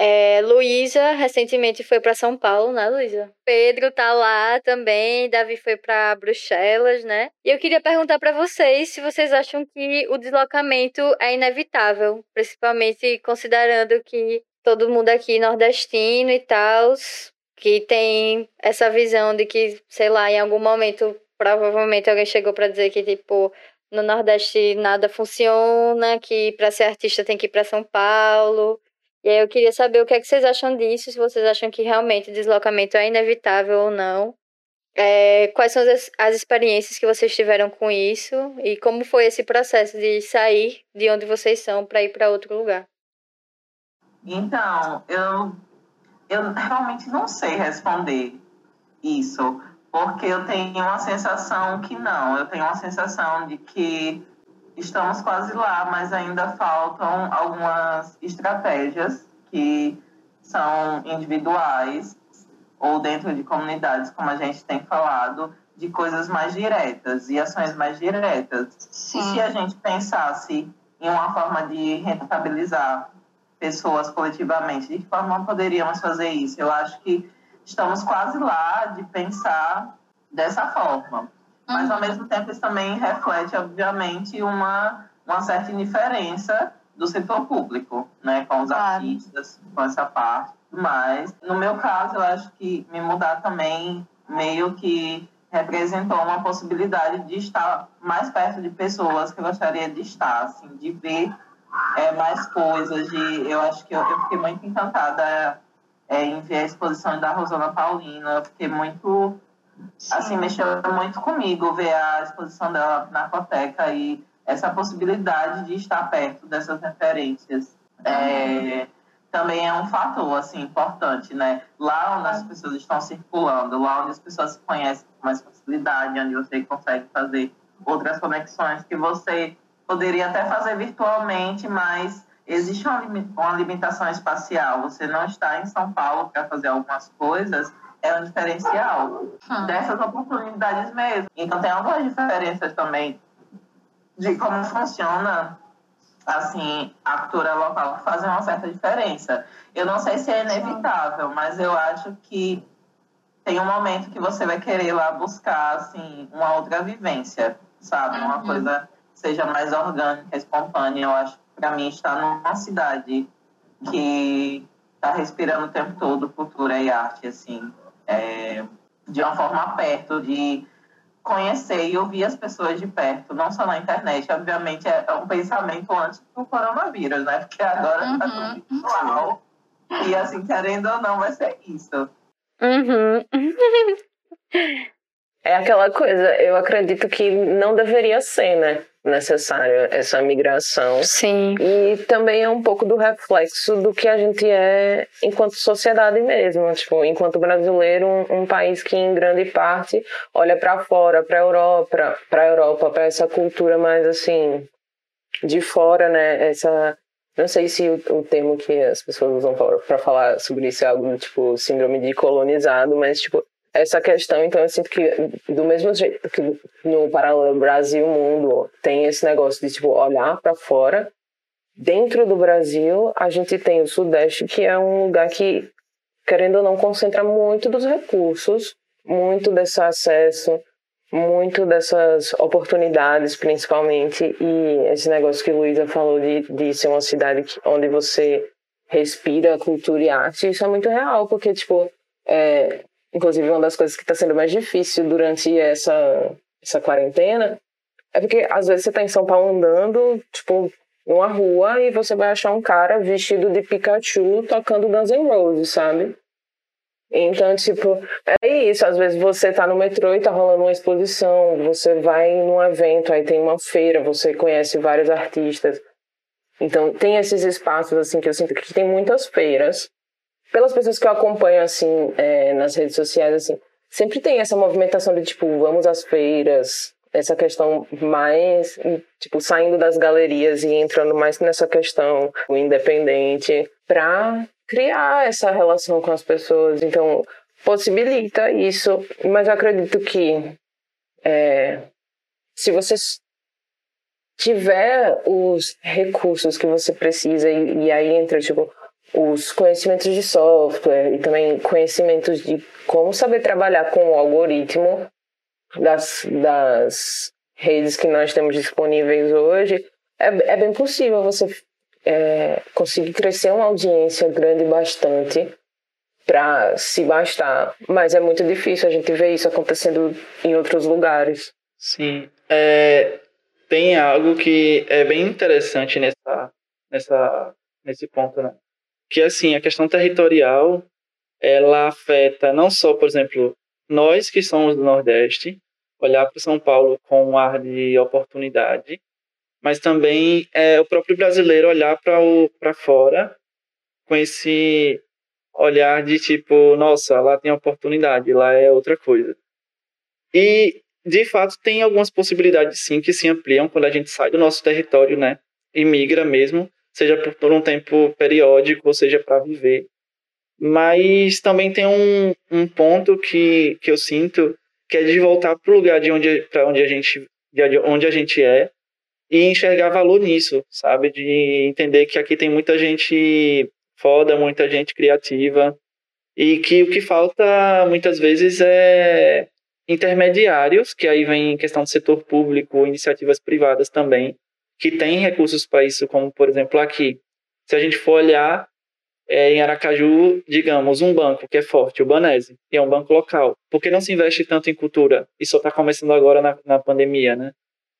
é, Luísa recentemente foi para São Paulo, né, Luísa? Pedro tá lá também, Davi foi para Bruxelas, né? E eu queria perguntar para vocês se vocês acham que o deslocamento é inevitável, principalmente considerando que todo mundo aqui nordestino e tal, que tem essa visão de que, sei lá, em algum momento provavelmente alguém chegou para dizer que tipo no Nordeste nada funciona, que para ser artista tem que ir para São Paulo e aí eu queria saber o que, é que vocês acham disso, se vocês acham que realmente deslocamento é inevitável ou não. É, quais são as, as experiências que vocês tiveram com isso e como foi esse processo de sair de onde vocês são para ir para outro lugar? Então, eu, eu realmente não sei responder isso, porque eu tenho uma sensação que não, eu tenho uma sensação de que estamos quase lá, mas ainda faltam algumas estratégias que são individuais ou dentro de comunidades, como a gente tem falado, de coisas mais diretas e ações mais diretas. Sim. E se a gente pensasse em uma forma de rentabilizar pessoas coletivamente, de que forma poderíamos fazer isso? Eu acho que estamos quase lá de pensar dessa forma. Mas, ao mesmo tempo, isso também reflete, obviamente, uma, uma certa indiferença do setor público, né, com os claro. artistas, com essa parte. Mas, no meu caso, eu acho que me mudar também meio que representou uma possibilidade de estar mais perto de pessoas que eu gostaria de estar, assim, de ver é, mais coisas. De, eu acho que eu, eu fiquei muito encantada é, em ver a exposição da Rosana Paulina, eu fiquei muito assim, mexeu muito comigo ver a exposição dela na Coteca e essa possibilidade de estar perto dessas referências. é, também é um fator assim importante, né? Lá onde as pessoas estão circulando, lá onde as pessoas se conhecem com mais facilidade, onde você consegue fazer outras conexões que você poderia até fazer virtualmente, mas existe uma limitação espacial. Você não está em São Paulo para fazer algumas coisas, é um diferencial hum. dessas oportunidades mesmo. Então tem algumas diferenças também de como funciona assim, a cultura local que fazem uma certa diferença. Eu não sei se é inevitável, mas eu acho que tem um momento que você vai querer lá buscar, assim, uma outra vivência, sabe? Uma uhum. coisa que seja mais orgânica, espontânea. Eu acho que, para mim, estar numa cidade que está respirando o tempo todo cultura e arte, assim, é, de uma forma perto, de conhecer e ouvir as pessoas de perto, não só na internet. Obviamente, é um pensamento antes do coronavírus, né? Porque agora está uhum. tudo virtual. E, assim, querendo ou não, vai ser isso. Uhum. [LAUGHS] É aquela coisa, eu acredito que não deveria ser, né? Necessária essa migração. Sim. E também é um pouco do reflexo do que a gente é enquanto sociedade mesmo, tipo, enquanto brasileiro, um, um país que em grande parte olha para fora, para Europa, para Europa, para essa cultura mais assim de fora, né? Essa não sei se o, o termo que as pessoas usam para falar sobre isso é algo tipo síndrome de colonizado, mas tipo essa questão, então eu sinto que do mesmo jeito que no paralelo Brasil mundo tem esse negócio de tipo olhar para fora, dentro do Brasil a gente tem o Sudeste que é um lugar que querendo ou não concentra muito dos recursos, muito desse acesso, muito dessas oportunidades principalmente e esse negócio que Luísa falou de, de ser uma cidade que, onde você respira cultura e arte, isso é muito real, porque tipo é, Inclusive, uma das coisas que está sendo mais difícil durante essa, essa quarentena é porque às vezes você está em São Paulo andando, tipo, numa rua e você vai achar um cara vestido de Pikachu tocando Guns N' Roses, sabe? Então, tipo, é isso. Às vezes você tá no metrô e tá rolando uma exposição, você vai num evento, aí tem uma feira, você conhece vários artistas. Então, tem esses espaços, assim, que eu sinto que tem muitas feiras pelas pessoas que eu acompanho, assim, é, nas redes sociais, assim, sempre tem essa movimentação de, tipo, vamos às feiras, essa questão mais, tipo, saindo das galerias e entrando mais nessa questão independente para criar essa relação com as pessoas. Então, possibilita isso, mas eu acredito que é, se você tiver os recursos que você precisa e, e aí entra, tipo, os conhecimentos de software e também conhecimentos de como saber trabalhar com o algoritmo das, das redes que nós temos disponíveis hoje, é, é bem possível você é, conseguir crescer uma audiência grande bastante para se bastar, mas é muito difícil a gente ver isso acontecendo em outros lugares. Sim, é, tem algo que é bem interessante nessa, nessa, nesse ponto, né? Que assim a questão territorial ela afeta não só, por exemplo, nós que somos do Nordeste, olhar para São Paulo com um ar de oportunidade, mas também é o próprio brasileiro olhar para fora com esse olhar de tipo, nossa, lá tem oportunidade, lá é outra coisa. E de fato tem algumas possibilidades sim que se ampliam quando a gente sai do nosso território, né? E migra mesmo seja por, por um tempo periódico, ou seja para viver. Mas também tem um, um ponto que, que eu sinto que é de voltar para o lugar de onde onde a gente de onde a gente é e enxergar valor nisso, sabe? De entender que aqui tem muita gente foda, muita gente criativa e que o que falta muitas vezes é intermediários, que aí vem questão do setor público, iniciativas privadas também, que tem recursos para isso, como por exemplo aqui. Se a gente for olhar é, em Aracaju, digamos, um banco que é forte, o Banese, e é um banco local. Por que não se investe tanto em cultura? E só está começando agora na, na pandemia, né?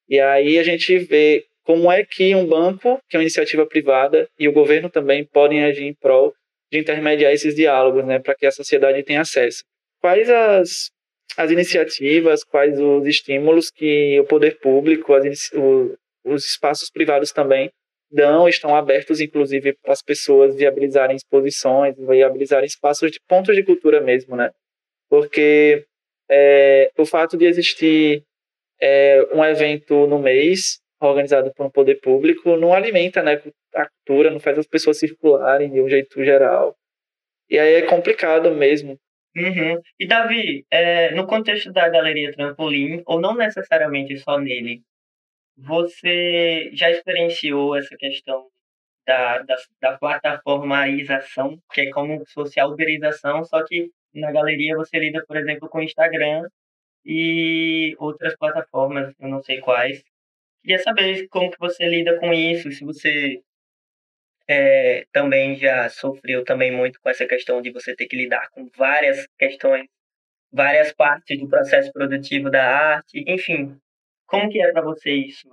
E aí a gente vê como é que um banco, que é uma iniciativa privada, e o governo também podem agir em prol de intermediar esses diálogos, né, para que a sociedade tenha acesso. Quais as, as iniciativas, quais os estímulos que o poder público, as, o, os espaços privados também dão, estão abertos, inclusive, para as pessoas viabilizarem exposições, viabilizarem espaços de pontos de cultura mesmo, né? Porque é, o fato de existir é, um evento no mês organizado por um poder público não alimenta né, a cultura, não faz as pessoas circularem de um jeito geral. E aí é complicado mesmo. Uhum. E Davi, é, no contexto da Galeria Trampolim, ou não necessariamente só nele, você já experienciou essa questão da, da, da plataformaização, que é como se fosse a uberização, só que na galeria você lida, por exemplo, com o Instagram e outras plataformas, eu não sei quais. Queria saber como que você lida com isso, se você é, também já sofreu também muito com essa questão de você ter que lidar com várias questões, várias partes do processo produtivo da arte, enfim, como que é para você isso?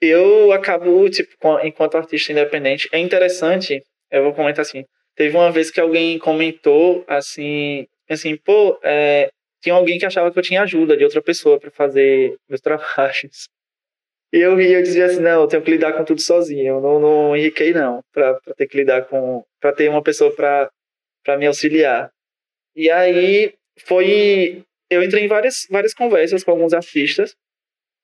Eu acabo, tipo, enquanto artista independente, é interessante, eu vou comentar assim, teve uma vez que alguém comentou assim, assim, pô, é, tinha alguém que achava que eu tinha ajuda de outra pessoa para fazer meus trabalhos. [LAUGHS] E eu ria, eu dizia assim, não, eu tenho que lidar com tudo sozinho, eu não, não enriquei não, para ter que lidar com, para ter uma pessoa para me auxiliar. E aí foi, eu entrei em várias, várias conversas com alguns artistas,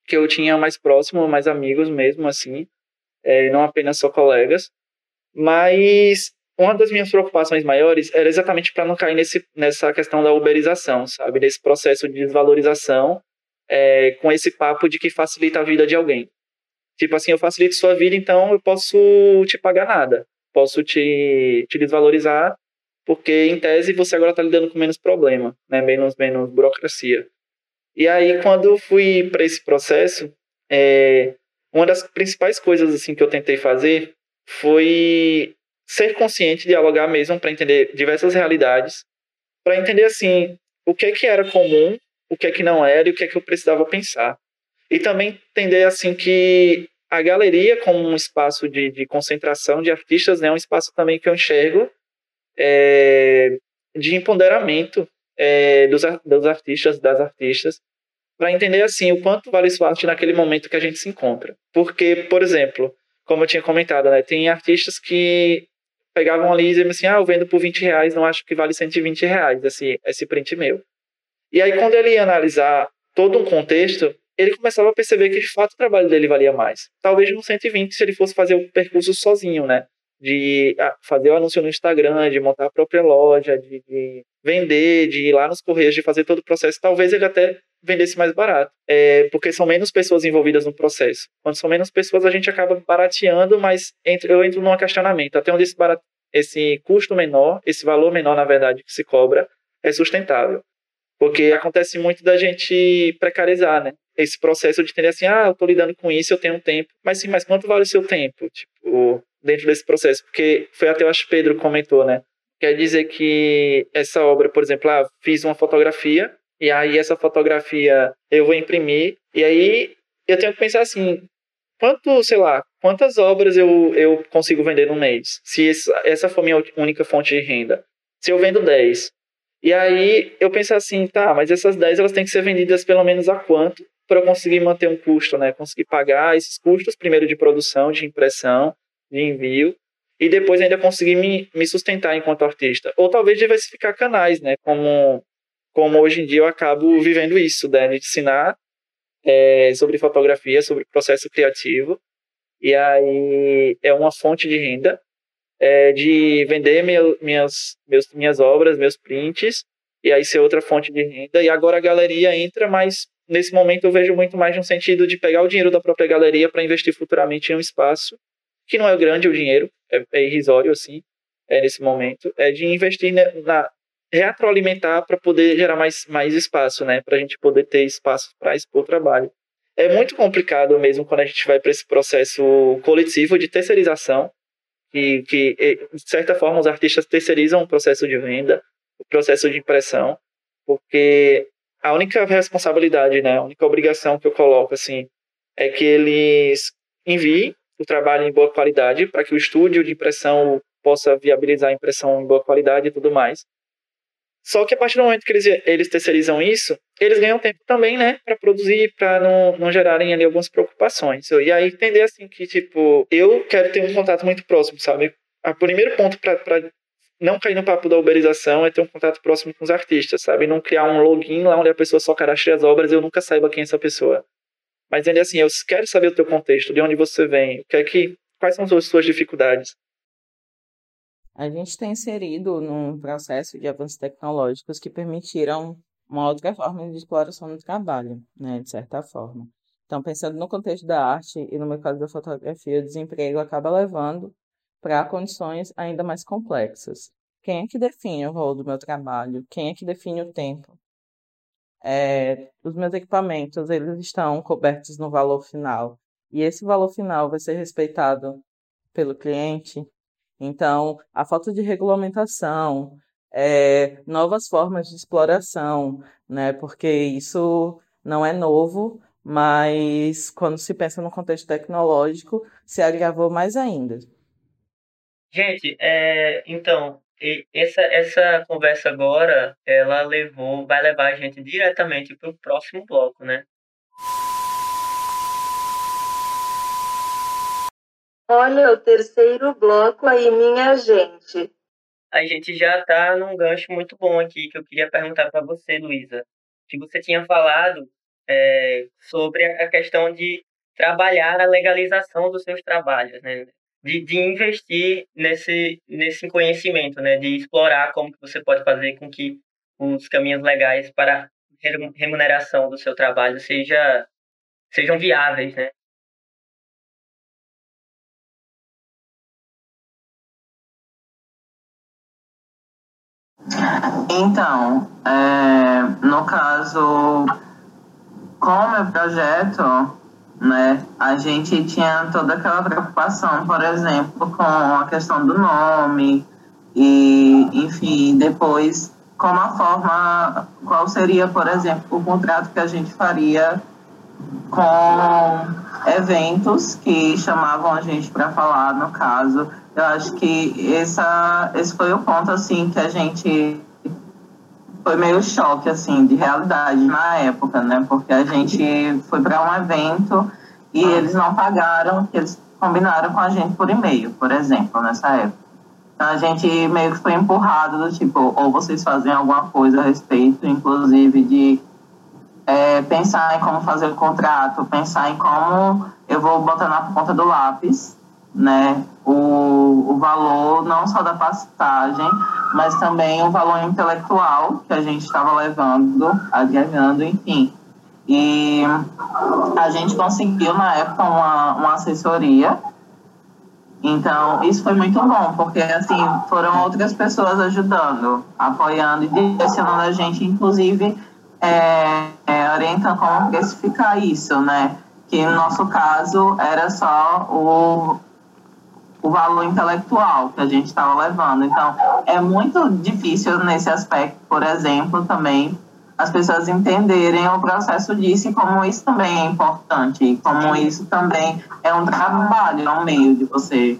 que eu tinha mais próximo, mais amigos mesmo, assim, é, não apenas só colegas. Mas uma das minhas preocupações maiores era exatamente para não cair nesse, nessa questão da uberização, sabe? Nesse processo de desvalorização, é, com esse papo de que facilita a vida de alguém. Tipo assim, eu facilito sua vida, então eu posso te pagar nada. Posso te, te desvalorizar, porque em tese você agora está lidando com menos problema, né? menos, menos burocracia. E aí, quando eu fui para esse processo, é, uma das principais coisas assim que eu tentei fazer foi ser consciente, dialogar mesmo para entender diversas realidades, para entender assim o que que era comum, o que que não era e o que que eu precisava pensar. E também entender assim que a galeria como um espaço de, de concentração de artistas né, é um espaço também que eu enxergo é, de empoderamento é, dos, dos artistas, das artistas, para entender assim o quanto vale sua arte naquele momento que a gente se encontra. Porque, por exemplo, como eu tinha comentado, né, tem artistas que pegavam ali e diziam assim, ah, eu vendo por 20 reais, não acho que vale 120 reais esse, esse print meu. E aí, quando ele ia analisar todo um contexto, ele começava a perceber que, de fato, o trabalho dele valia mais. Talvez no 120 se ele fosse fazer o percurso sozinho, né? De ah, fazer o anúncio no Instagram, de montar a própria loja, de, de vender, de ir lá nos correios, de fazer todo o processo, talvez ele até vendesse mais barato. É, porque são menos pessoas envolvidas no processo. Quando são menos pessoas, a gente acaba barateando, mas eu entro num questionamento. Até onde esse, barat... esse custo menor, esse valor menor, na verdade, que se cobra, é sustentável. Porque acontece muito da gente precarizar, né? Esse processo de entender assim, ah, eu tô lidando com isso, eu tenho um tempo. Mas sim, mas quanto vale o seu tempo? Tipo, dentro desse processo? Porque foi até, eu acho Pedro comentou, né? Quer dizer que essa obra, por exemplo, ah, fiz uma fotografia, e aí essa fotografia eu vou imprimir, e aí eu tenho que pensar assim, quanto, sei lá, quantas obras eu, eu consigo vender no mês? Se essa, essa for minha única fonte de renda. Se eu vendo 10. E aí eu penso assim, tá, mas essas 10 elas têm que ser vendidas pelo menos a quanto para eu conseguir manter um custo, né? Conseguir pagar esses custos, primeiro de produção, de impressão, de envio, e depois ainda conseguir me, me sustentar enquanto artista. Ou talvez diversificar canais, né? Como, como hoje em dia eu acabo vivendo isso, né? De ensinar é, sobre fotografia, sobre processo criativo. E aí é uma fonte de renda, é, de vender meu, minhas, meus, minhas obras, meus prints, e aí ser outra fonte de renda. E agora a galeria entra, mas nesse momento eu vejo muito mais no sentido de pegar o dinheiro da própria galeria para investir futuramente em um espaço que não é grande o dinheiro, é, é irrisório assim, é nesse momento, é de investir na, na retroalimentar para poder gerar mais, mais espaço, né, para a gente poder ter espaço para expor o trabalho. É muito complicado mesmo quando a gente vai para esse processo coletivo de terceirização, que, que, de certa forma, os artistas terceirizam o processo de venda, o processo de impressão, porque a única responsabilidade, né, a única obrigação que eu coloco, assim, é que eles enviem o trabalho em boa qualidade, para que o estúdio de impressão possa viabilizar a impressão em boa qualidade e tudo mais. Só que a partir do momento que eles, eles terceirizam isso, eles ganham tempo também, né, para produzir, para não, não gerarem ali algumas preocupações. E aí entender assim que, tipo, eu quero ter um contato muito próximo, sabe? O primeiro ponto para não cair no papo da uberização é ter um contato próximo com os artistas, sabe? Não criar um login lá onde a pessoa só cadastre as obras e eu nunca saiba quem é essa pessoa. Mas ele assim, eu quero saber o teu contexto, de onde você vem, o que é que, quais são as suas dificuldades. A gente tem inserido num processo de avanços tecnológicos que permitiram uma outra forma de exploração do trabalho, né, de certa forma. Então, pensando no contexto da arte e no mercado da fotografia, o desemprego acaba levando para condições ainda mais complexas. Quem é que define o rol do meu trabalho? Quem é que define o tempo? É, os meus equipamentos, eles estão cobertos no valor final. E esse valor final vai ser respeitado pelo cliente. Então, a falta de regulamentação, é, novas formas de exploração, né? Porque isso não é novo, mas quando se pensa no contexto tecnológico, se agravou mais ainda. Gente, é, então, essa, essa conversa agora, ela levou, vai levar a gente diretamente para o próximo bloco, né? Olha o terceiro bloco aí, minha gente. A gente já está num gancho muito bom aqui que eu queria perguntar para você, Luísa. Que você tinha falado é, sobre a questão de trabalhar a legalização dos seus trabalhos, né? De, de investir nesse, nesse conhecimento, né? De explorar como que você pode fazer com que os caminhos legais para remuneração do seu trabalho seja, sejam viáveis, né? Então, é, no caso, com o meu projeto, né? A gente tinha toda aquela preocupação, por exemplo, com a questão do nome e, enfim, depois como a forma, qual seria, por exemplo, o contrato que a gente faria com eventos que chamavam a gente para falar, no caso. Eu acho que essa, esse foi o ponto, assim, que a gente foi meio choque, assim, de realidade na época, né? Porque a gente foi para um evento e eles não pagaram, eles combinaram com a gente por e-mail, por exemplo, nessa época. Então a gente meio que foi empurrado do tipo, ou vocês fazem alguma coisa a respeito, inclusive de é, pensar em como fazer o contrato, pensar em como eu vou botar na ponta do lápis, né, o, o valor não só da passagem, mas também o valor intelectual que a gente estava levando, agregando, enfim. E a gente conseguiu, na época, uma, uma assessoria. Então, isso foi muito bom, porque, assim, foram outras pessoas ajudando, apoiando e direcionando a gente, inclusive, é, é, orientando como precificar isso, né? Que, no nosso caso, era só o, o valor intelectual que a gente estava levando. Então, é muito difícil nesse aspecto, por exemplo, também as pessoas entenderem o processo disso e como isso também é importante, e como isso também é um trabalho, é um meio de você,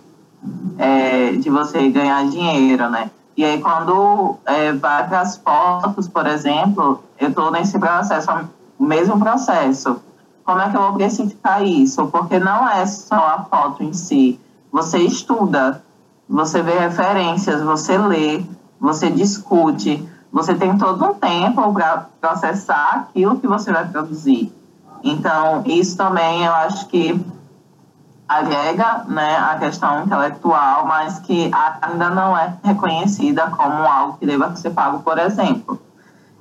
é, de você ganhar dinheiro, né? E aí, quando é, vai para as fotos, por exemplo, eu estou nesse processo, o mesmo processo. Como é que eu vou precificar isso? Porque não é só a foto em si. Você estuda, você vê referências, você lê, você discute, você tem todo um tempo para processar aquilo que você vai produzir. Então, isso também eu acho que agrega né, a questão intelectual, mas que ainda não é reconhecida como algo que deva ser pago, por exemplo.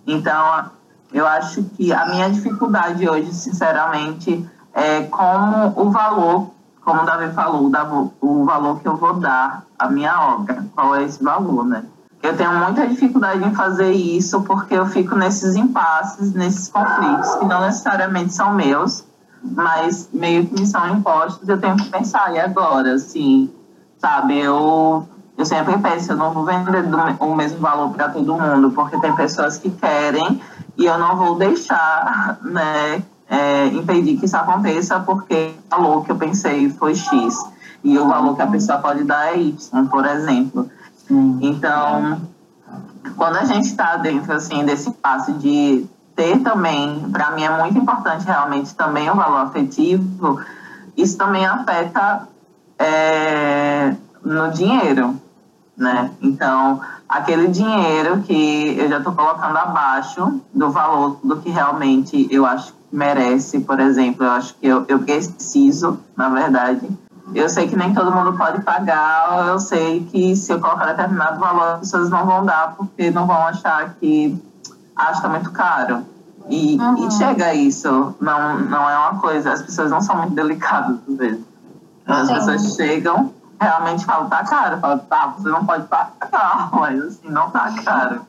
Então, eu acho que a minha dificuldade hoje, sinceramente, é como o valor, como o Davi falou, o valor que eu vou dar à minha obra. Qual é esse valor, né? Eu tenho muita dificuldade em fazer isso porque eu fico nesses impasses, nesses conflitos que não necessariamente são meus, mas meio que me são impostos. Eu tenho que pensar, e agora? Assim, sabe? Eu, eu sempre penso, eu não vou vender o mesmo valor para todo mundo, porque tem pessoas que querem e eu não vou deixar, [LAUGHS] né? É, impedir que isso aconteça porque o valor que eu pensei foi X e o valor que a pessoa pode dar é Y, por exemplo. Então, quando a gente está dentro assim desse passo de ter também, para mim é muito importante realmente também o valor afetivo, isso também afeta é, no dinheiro, né? Então, aquele dinheiro que eu já estou colocando abaixo do valor do que realmente eu acho que merece, por exemplo, eu acho que eu, eu preciso, na verdade. Eu sei que nem todo mundo pode pagar, eu sei que se eu colocar determinado valor, as pessoas não vão dar, porque não vão achar que acho que tá muito caro. E, uhum. e chega a isso, não, não é uma coisa, as pessoas não são muito delicadas às vezes. As Sim. pessoas chegam, realmente falam, tá caro, falam, tá, você não pode pagar, [LAUGHS] mas assim, não tá caro.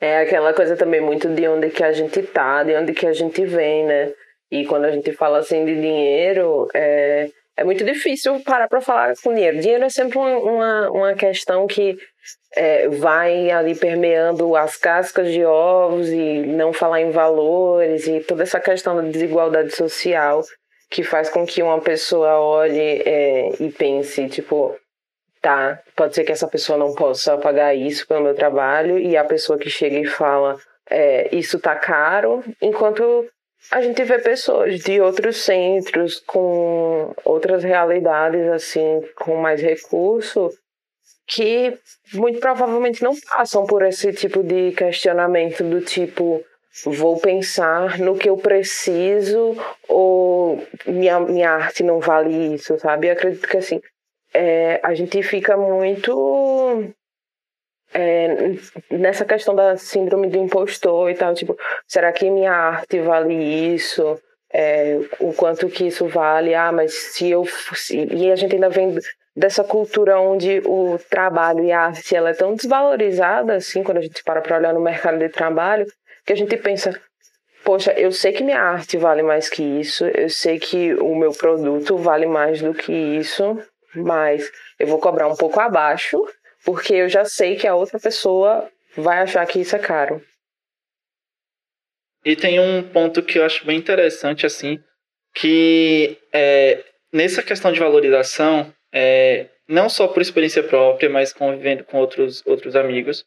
É aquela coisa também muito de onde que a gente tá, de onde que a gente vem, né? E quando a gente fala assim de dinheiro, é, é muito difícil parar para falar com dinheiro. Dinheiro é sempre uma, uma questão que é, vai ali permeando as cascas de ovos e não falar em valores e toda essa questão da desigualdade social que faz com que uma pessoa olhe é, e pense, tipo, tá, pode ser que essa pessoa não possa pagar isso pelo meu trabalho e a pessoa que chega e fala, é, isso tá caro, enquanto a gente vê pessoas de outros centros com outras realidades, assim, com mais recurso, que muito provavelmente não passam por esse tipo de questionamento do tipo vou pensar no que eu preciso ou minha, minha arte não vale isso, sabe? Eu acredito que assim é, a gente fica muito é, nessa questão da síndrome do impostor e tal, tipo, será que minha arte vale isso? É, o quanto que isso vale? Ah, mas se eu e a gente ainda vem dessa cultura onde o trabalho e a arte ela é tão desvalorizada assim quando a gente para para olhar no mercado de trabalho que a gente pensa poxa eu sei que minha arte vale mais que isso eu sei que o meu produto vale mais do que isso mas eu vou cobrar um pouco abaixo porque eu já sei que a outra pessoa vai achar que isso é caro. E tem um ponto que eu acho bem interessante assim que é, nessa questão de valorização é, não só por experiência própria, mas convivendo com outros, outros amigos,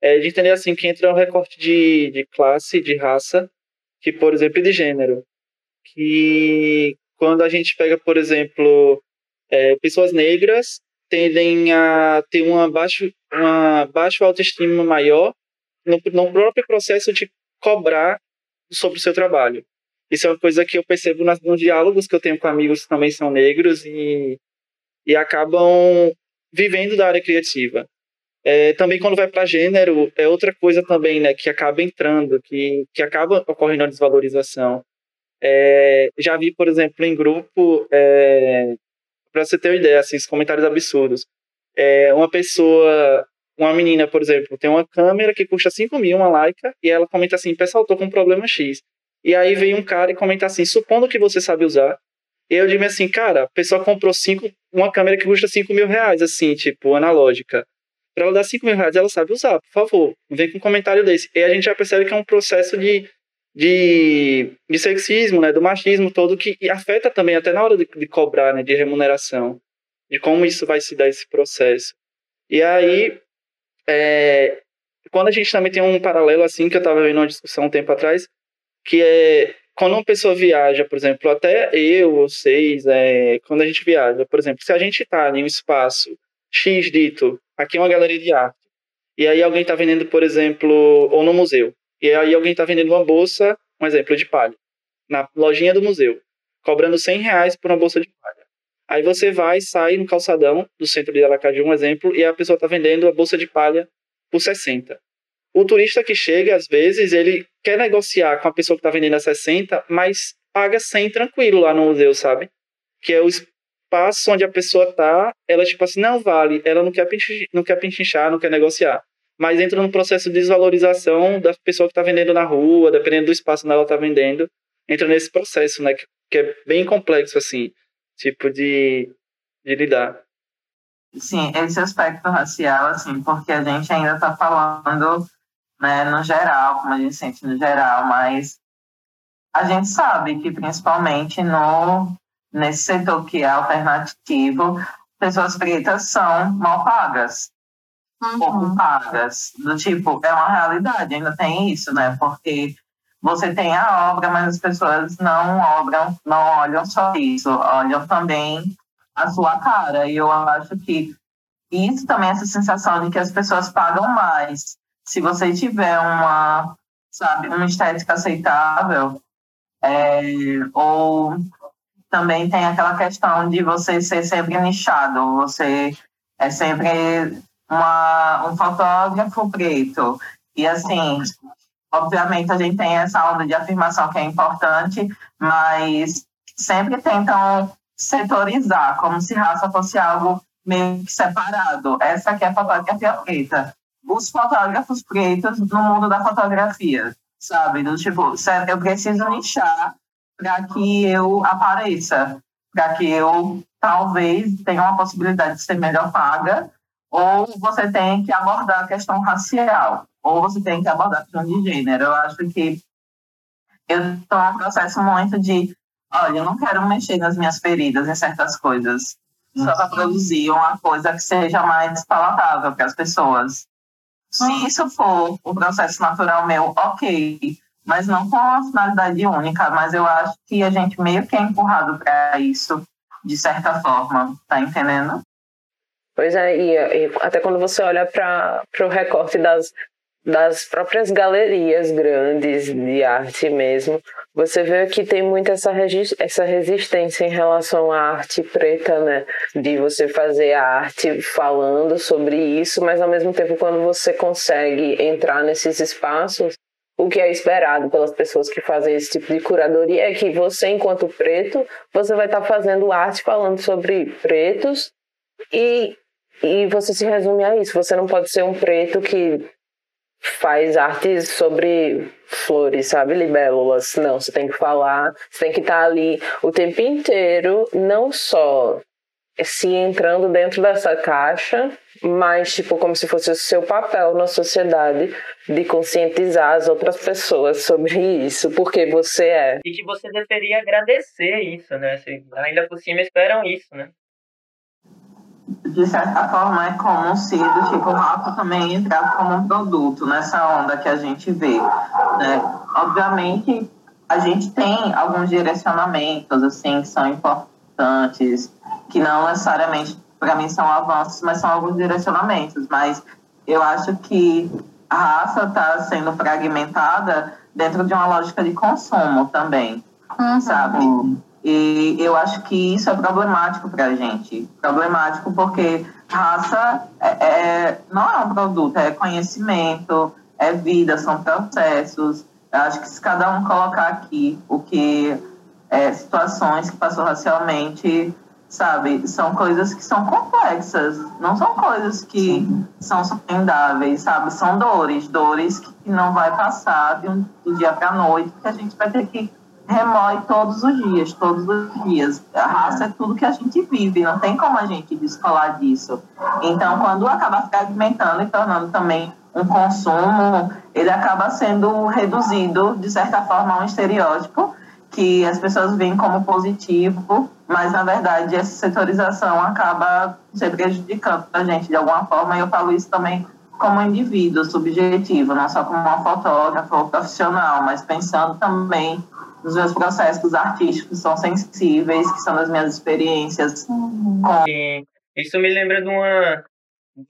é de entender assim que entra um recorte de, de classe, de raça, que por exemplo de gênero, que quando a gente pega, por exemplo, é, pessoas negras tendem a ter uma baixo, uma baixo autoestima maior no, no próprio processo de cobrar sobre o seu trabalho. Isso é uma coisa que eu percebo nas, nos diálogos que eu tenho com amigos que também são negros e e acabam vivendo da área criativa. É, também quando vai para gênero, é outra coisa também, né, que acaba entrando, que, que acaba ocorrendo a desvalorização. É, já vi, por exemplo, em grupo, é, para você ter uma ideia, assim, comentários absurdos. É, uma pessoa, uma menina, por exemplo, tem uma câmera que custa 5 mil, uma Leica, e ela comenta assim, pessoal, tô com um problema X. E aí vem um cara e comenta assim, supondo que você sabe usar, eu digo assim, cara, a pessoa comprou cinco, uma câmera que custa 5 mil reais, assim, tipo, analógica. Para ela dar 5 mil reais, ela sabe usar, por favor. Não vem com um comentário desse. E a gente já percebe que é um processo de, de, de sexismo, né, do machismo todo, que afeta também até na hora de, de cobrar, né, de remuneração, de como isso vai se dar esse processo. E aí, é, quando a gente também tem um paralelo assim, que eu estava vendo uma discussão um tempo atrás, que é quando uma pessoa viaja, por exemplo, até eu, vocês, é, quando a gente viaja, por exemplo, se a gente está em um espaço X dito, aqui é uma galeria de arte, e aí alguém está vendendo, por exemplo, ou no museu, e aí alguém está vendendo uma bolsa, um exemplo de palha, na lojinha do museu, cobrando 100 reais por uma bolsa de palha. Aí você vai, sai no calçadão do centro de Aracaju, um exemplo, e a pessoa está vendendo a bolsa de palha por 60 o turista que chega, às vezes, ele quer negociar com a pessoa que está vendendo a 60, mas paga 100 tranquilo lá no museu, sabe? Que é o espaço onde a pessoa tá, ela tipo assim, não vale, ela não quer, não quer pinchinchar, não quer negociar. Mas entra no processo de desvalorização da pessoa que está vendendo na rua, dependendo do espaço onde ela está vendendo, entra nesse processo, né? Que, que é bem complexo, assim, tipo de, de lidar. Sim, esse aspecto racial, assim, porque a gente ainda está falando né, no geral, como a gente sente no geral, mas a gente sabe que principalmente no nesse setor que é alternativo, pessoas pretas são mal pagas. Uhum. pouco pagas. Do tipo, é uma realidade, ainda tem isso, né? Porque você tem a obra, mas as pessoas não obram, não olham só isso, olham também a sua cara. E eu acho que isso também essa sensação de que as pessoas pagam mais. Se você tiver uma, sabe, uma estética aceitável, é, ou também tem aquela questão de você ser sempre nichado, você é sempre uma, um fotógrafo preto. E assim, obviamente a gente tem essa onda de afirmação que é importante, mas sempre tentam setorizar, como se raça fosse algo meio que separado. Essa aqui é a fotografia preta. Os fotógrafos pretos no mundo da fotografia, sabe? Do tipo, eu preciso nichar para que eu apareça, para que eu talvez tenha uma possibilidade de ser melhor paga, ou você tem que abordar a questão racial, ou você tem que abordar a questão de gênero. Eu acho que eu estou num processo muito de, olha, eu não quero mexer nas minhas feridas em certas coisas, só para produzir uma coisa que seja mais palatável para as pessoas. Se isso for o processo natural meu, ok, mas não com uma finalidade única. Mas eu acho que a gente meio que é empurrado para isso, de certa forma, tá entendendo? Pois é, e, e até quando você olha para o recorte das, das próprias galerias grandes de arte mesmo, você vê que tem muito essa, essa resistência em relação à arte preta, né? De você fazer a arte falando sobre isso, mas ao mesmo tempo, quando você consegue entrar nesses espaços, o que é esperado pelas pessoas que fazem esse tipo de curadoria é que você, enquanto preto, você vai estar fazendo arte falando sobre pretos e, e você se resume a isso. Você não pode ser um preto que faz artes sobre flores, sabe, libélulas. Não, você tem que falar, você tem que estar ali o tempo inteiro, não só se entrando dentro dessa caixa, mas tipo como se fosse o seu papel na sociedade de conscientizar as outras pessoas sobre isso, porque você é. E que você deveria agradecer isso, né? ainda por cima esperam isso, né? De certa forma, é como se do tipo, o Rafa também entrasse como um produto nessa onda que a gente vê. Né? Obviamente, a gente tem alguns direcionamentos assim que são importantes, que não necessariamente para mim são avanços, mas são alguns direcionamentos. Mas eu acho que a raça está sendo fragmentada dentro de uma lógica de consumo também, uhum. sabe? E eu acho que isso é problemático para a gente. Problemático porque raça é, é, não é um produto, é conhecimento, é vida, são processos. Eu acho que se cada um colocar aqui o que é, situações que passou racialmente, sabe? São coisas que são complexas, não são coisas que são vendáveis, sabe? São dores, dores que não vai passar de um, do dia para a noite, que a gente vai ter que remoer todos os dias, todos os dias. A raça é tudo que a gente vive, não tem como a gente descolar disso. Então, quando acaba fragmentando e tornando também um consumo, ele acaba sendo reduzido, de certa forma, a um estereótipo que as pessoas veem como positivo, mas na verdade essa setorização acaba se prejudicando a gente de alguma forma, e eu falo isso também como indivíduo subjetivo, não só como uma fotógrafa ou profissional, mas pensando também nos meus processos artísticos são sensíveis, que são das minhas experiências. Com... Isso me lembra de uma,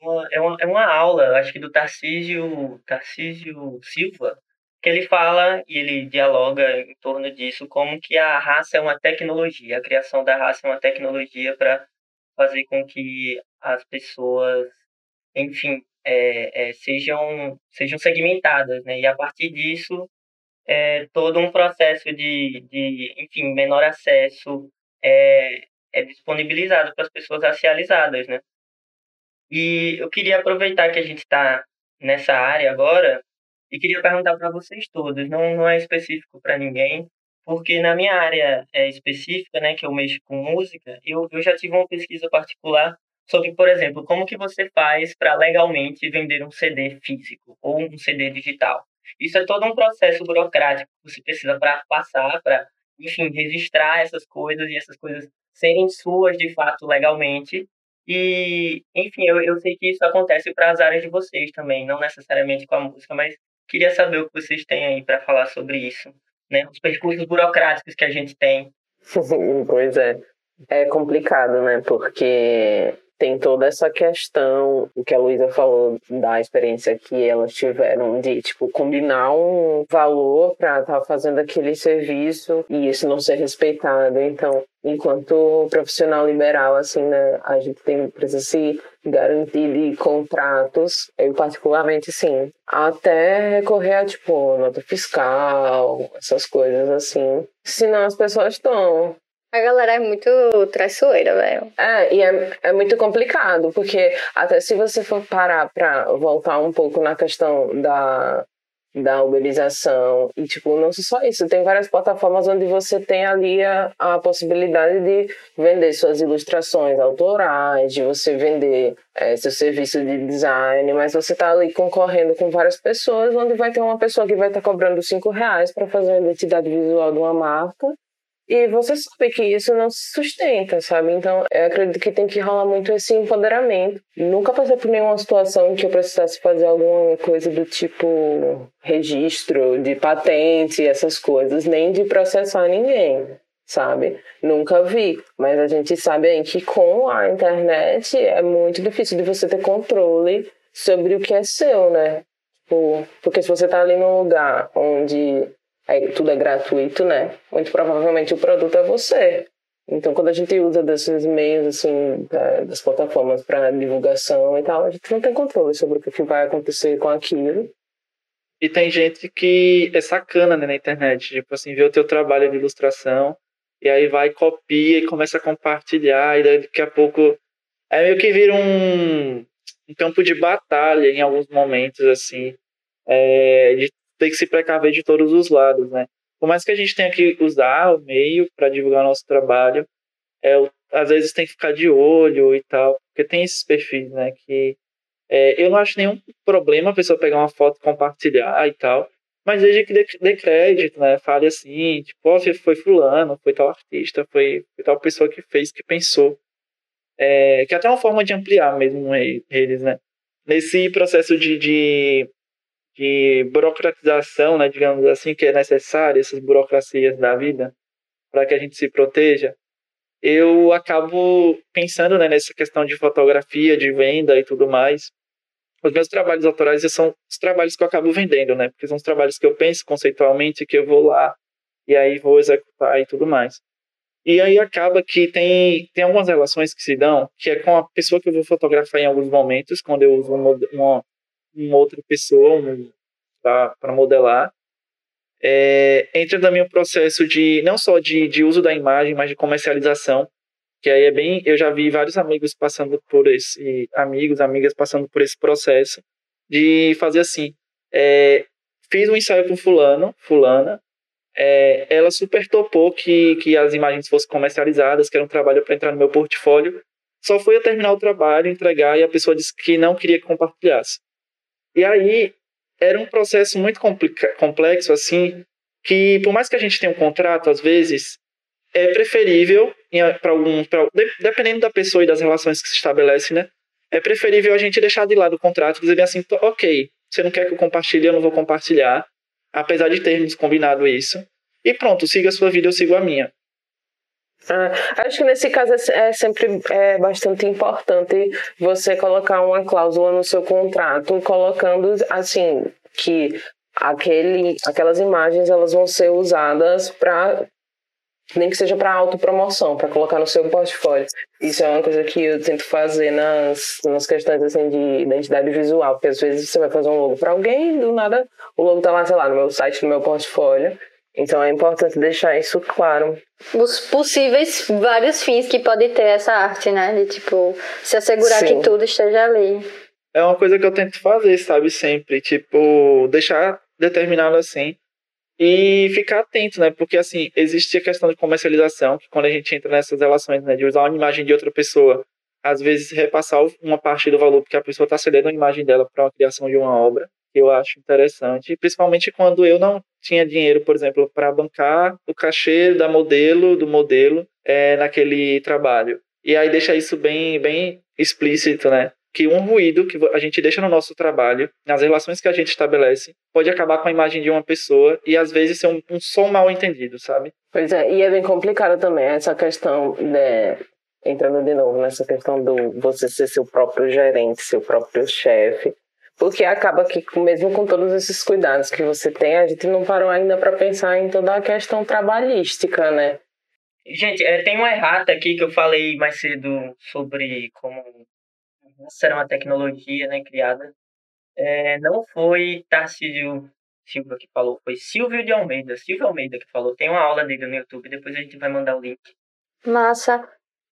uma, é uma, é uma aula, acho que do Tarcísio, Tarcísio Silva, que ele fala e ele dialoga em torno disso, como que a raça é uma tecnologia, a criação da raça é uma tecnologia para fazer com que as pessoas, enfim, é, é, sejam, sejam segmentadas, né? E a partir disso, é, todo um processo de, de enfim, menor acesso é, é disponibilizado para as pessoas racializadas, né? E eu queria aproveitar que a gente está nessa área agora e queria perguntar para vocês todos, não, não é específico para ninguém, porque na minha área é, específica, né, que eu mexo com música, eu, eu já tive uma pesquisa particular sobre, por exemplo, como que você faz para legalmente vender um CD físico ou um CD digital. Isso é todo um processo burocrático que você precisa para passar, para, enfim, registrar essas coisas e essas coisas serem suas de fato legalmente. E, enfim, eu, eu sei que isso acontece para as áreas de vocês também, não necessariamente com a música, mas queria saber o que vocês têm aí para falar sobre isso, né? Os percursos burocráticos que a gente tem. [LAUGHS] pois é. É complicado, né? Porque tem toda essa questão, o que a Luísa falou da experiência que elas tiveram de, tipo, combinar um valor para estar tá fazendo aquele serviço e isso não ser respeitado. Então, enquanto profissional liberal, assim, né, a gente tem, precisa se garantir de contratos, eu particularmente, sim, até recorrer a, tipo, nota fiscal, essas coisas assim. Senão as pessoas estão a galera é muito traiçoeira, velho. É, e é, é muito complicado, porque até se você for parar pra voltar um pouco na questão da, da uberização, e tipo, não só isso, tem várias plataformas onde você tem ali a, a possibilidade de vender suas ilustrações autorais, de você vender é, seu serviço de design, mas você tá ali concorrendo com várias pessoas, onde vai ter uma pessoa que vai estar tá cobrando cinco reais para fazer a identidade visual de uma marca, e você sabe que isso não se sustenta, sabe? Então, eu acredito que tem que rolar muito esse empoderamento. Nunca passei por nenhuma situação que eu precisasse fazer alguma coisa do tipo registro de patente, essas coisas, nem de processar ninguém, sabe? Nunca vi. Mas a gente sabe aí que com a internet é muito difícil de você ter controle sobre o que é seu, né? Tipo, porque se você tá ali num lugar onde é, tudo é gratuito, né? Muito provavelmente o produto é você. Então, quando a gente usa desses meios, assim, das plataformas para divulgação e tal, a gente não tem controle sobre o que vai acontecer com aquilo. E tem gente que é sacana né, na internet, tipo assim, vê o teu trabalho de ilustração e aí vai, copia e começa a compartilhar, e daqui a pouco é meio que vira um, um campo de batalha em alguns momentos, assim, é, de tem que se precaver de todos os lados, né? Por mais que a gente tenha que usar o meio para divulgar nosso trabalho, é, às vezes tem que ficar de olho e tal, porque tem esses perfis, né? Que é, eu não acho nenhum problema a pessoa pegar uma foto e compartilhar e tal, mas desde que dê, dê crédito, né? Fale assim, tipo, oh, foi fulano, foi tal artista, foi, foi tal pessoa que fez, que pensou. É, que é até uma forma de ampliar mesmo eles, né? Nesse processo de, de de burocratização, né, digamos assim, que é necessária, essas burocracias da vida, para que a gente se proteja, eu acabo pensando né, nessa questão de fotografia, de venda e tudo mais. Os meus trabalhos autorais são os trabalhos que eu acabo vendendo, né? Porque são os trabalhos que eu penso conceitualmente, que eu vou lá e aí vou executar e tudo mais. E aí acaba que tem, tem algumas relações que se dão, que é com a pessoa que eu vou fotografar em alguns momentos, quando eu uso uma, uma, uma outra pessoa um, para modelar. É, entra também o processo de não só de, de uso da imagem, mas de comercialização, que aí é bem, eu já vi vários amigos passando por esse, amigos, amigas passando por esse processo de fazer assim, é, fiz um ensaio com fulano, fulana, é, ela super topou que, que as imagens fossem comercializadas, que era um trabalho para entrar no meu portfólio, só foi eu terminar o trabalho, entregar e a pessoa disse que não queria que compartilhasse. E aí era um processo muito complexo, assim, que por mais que a gente tenha um contrato, às vezes, é preferível, para algum, pra, dependendo da pessoa e das relações que se estabelecem, né? É preferível a gente deixar de lado o contrato e dizer assim, ok, você não quer que eu compartilhe, eu não vou compartilhar, apesar de termos combinado isso. E pronto, siga a sua vida, eu sigo a minha. Ah, acho que nesse caso é, é sempre é bastante importante você colocar uma cláusula no seu contrato, colocando assim que aquele, aquelas imagens elas vão ser usadas para nem que seja para autopromoção, para colocar no seu portfólio. Isso é uma coisa que eu tento fazer nas, nas questões assim, de identidade visual, porque às vezes você vai fazer um logo para alguém e do nada o logo tá lá, sei lá, no meu site, no meu portfólio. Então é importante deixar isso claro. Os possíveis vários fins que pode ter essa arte, né? De tipo, se assegurar Sim. que tudo esteja ali. É uma coisa que eu tento fazer, sabe? Sempre. Tipo, deixar determinado assim. E ficar atento, né? Porque, assim, existe a questão de comercialização, que quando a gente entra nessas relações, né? De usar uma imagem de outra pessoa, às vezes repassar uma parte do valor, porque a pessoa está cedendo a imagem dela para a criação de uma obra que eu acho interessante, principalmente quando eu não tinha dinheiro, por exemplo, para bancar o cachê da modelo, do modelo, é, naquele trabalho. E aí deixa isso bem, bem explícito, né? Que um ruído que a gente deixa no nosso trabalho, nas relações que a gente estabelece, pode acabar com a imagem de uma pessoa e às vezes ser um, um som mal entendido, sabe? Pois é, e é bem complicado também essa questão, né, entrando de novo nessa questão do você ser seu próprio gerente, seu próprio chefe, porque acaba que mesmo com todos esses cuidados que você tem, a gente não parou ainda para pensar em toda a questão trabalhística, né? Gente, é, tem uma errata aqui que eu falei mais cedo sobre como será uma tecnologia né, criada. É, não foi Tarcísio Silva que falou, foi Silvio de Almeida, Silvio Almeida que falou. Tem uma aula dele no YouTube, depois a gente vai mandar o link. Massa.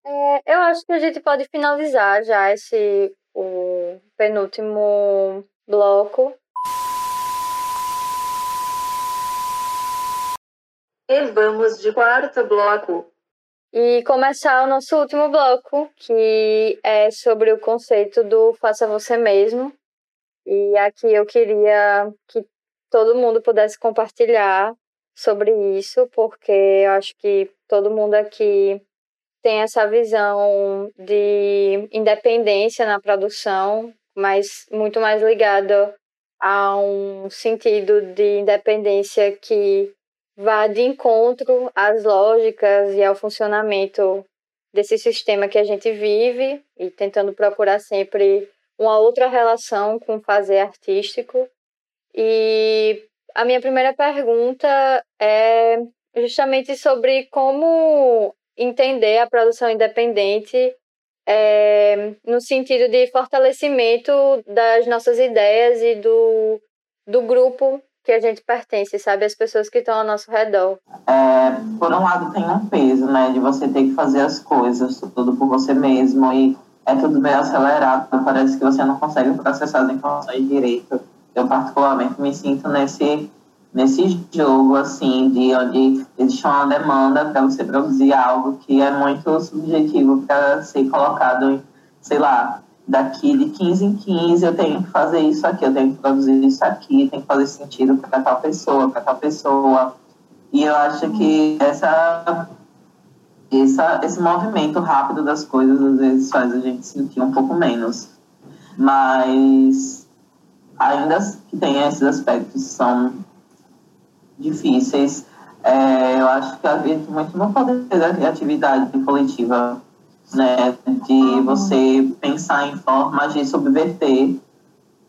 É, eu acho que a gente pode finalizar já esse o penúltimo bloco. E vamos de quarto bloco. E começar o nosso último bloco, que é sobre o conceito do faça você mesmo. E aqui eu queria que todo mundo pudesse compartilhar sobre isso, porque eu acho que todo mundo aqui tem essa visão de independência na produção, mas muito mais ligada a um sentido de independência que vá de encontro às lógicas e ao funcionamento desse sistema que a gente vive e tentando procurar sempre uma outra relação com o fazer artístico. E a minha primeira pergunta é justamente sobre como entender a produção independente é, no sentido de fortalecimento das nossas ideias e do, do grupo que a gente pertence, sabe? As pessoas que estão ao nosso redor. É, por um lado, tem um peso, né? De você ter que fazer as coisas tudo por você mesmo e é tudo meio acelerado. Parece que você não consegue processar as informações direito. Eu, particularmente, me sinto nesse nesse jogo, assim, de onde existe uma demanda para você produzir algo que é muito subjetivo para ser colocado em, sei lá, daqui de 15 em 15 eu tenho que fazer isso aqui, eu tenho que produzir isso aqui, tem que fazer sentido para tal pessoa, para tal pessoa. E eu acho que essa, essa, esse movimento rápido das coisas às vezes faz a gente sentir um pouco menos. Mas ainda que tem esses aspectos são difíceis. É, eu acho que acredito muito no poder da criatividade coletiva, né? De você pensar em formas de subverter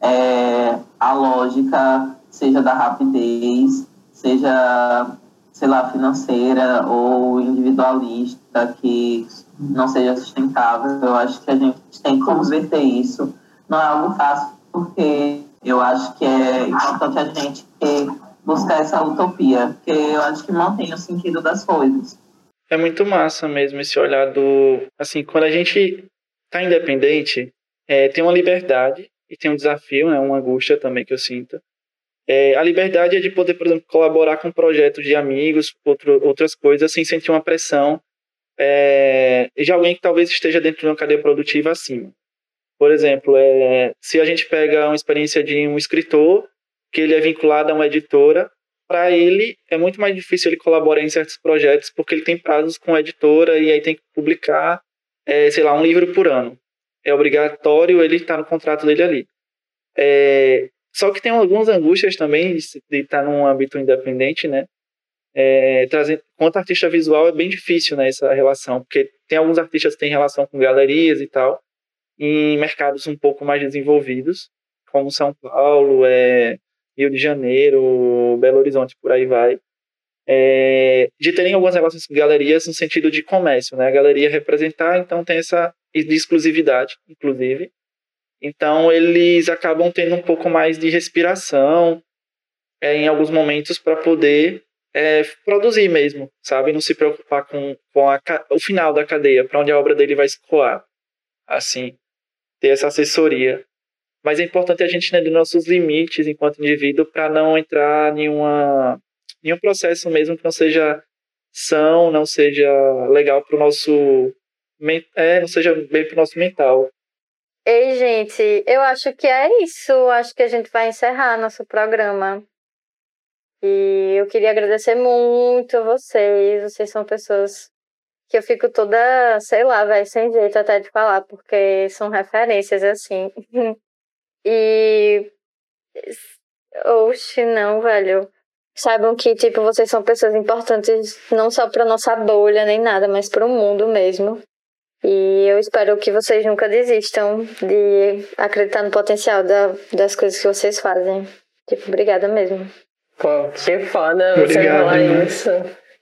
é, a lógica, seja da rapidez, seja, sei lá, financeira ou individualista, que não seja sustentável. Eu acho que a gente tem que converter isso. Não é algo fácil, porque eu acho que é importante a gente ter buscar essa utopia, porque eu acho que mantém o sentido das coisas. É muito massa mesmo esse olhar do. Assim, quando a gente tá independente, é, tem uma liberdade e tem um desafio, né, uma angústia também que eu sinto. É, a liberdade é de poder, por exemplo, colaborar com projetos de amigos, outro, outras coisas, sem sentir uma pressão é, de alguém que talvez esteja dentro de uma cadeia produtiva acima. Por exemplo, é, se a gente pega uma experiência de um escritor que ele é vinculado a uma editora, para ele é muito mais difícil ele colaborar em certos projetos porque ele tem prazos com a editora e aí tem que publicar, é, sei lá, um livro por ano. É obrigatório ele estar tá no contrato dele ali. É, só que tem algumas angústias também de estar num âmbito independente, né? É, trazer, quanto artista visual é bem difícil né, essa relação, porque tem alguns artistas que têm relação com galerias e tal, em mercados um pouco mais desenvolvidos, como São Paulo, é, Rio de Janeiro, Belo Horizonte, por aí vai, é, de terem algumas com galerias no sentido de comércio, né? A galeria representar, então tem essa de exclusividade, inclusive. Então eles acabam tendo um pouco mais de respiração é, em alguns momentos para poder é, produzir mesmo, sabe? Não se preocupar com, com a, o final da cadeia, para onde a obra dele vai escoar. Assim, ter essa assessoria. Mas é importante a gente entender nossos limites enquanto indivíduo para não entrar em, uma, em um processo mesmo que não seja são, não seja legal para o nosso é, não seja bem para o nosso mental. Ei, gente, eu acho que é isso. Acho que a gente vai encerrar nosso programa. E eu queria agradecer muito a vocês. Vocês são pessoas que eu fico toda, sei lá, velho, sem jeito até de falar, porque são referências assim. [LAUGHS] e. Oxe, não, velho. Saibam que, tipo, vocês são pessoas importantes não só pra nossa bolha nem nada, mas pro mundo mesmo. E eu espero que vocês nunca desistam de acreditar no potencial da, das coisas que vocês fazem. Tipo, obrigada mesmo. Pô, que foda você Obrigado, falar irmã. isso.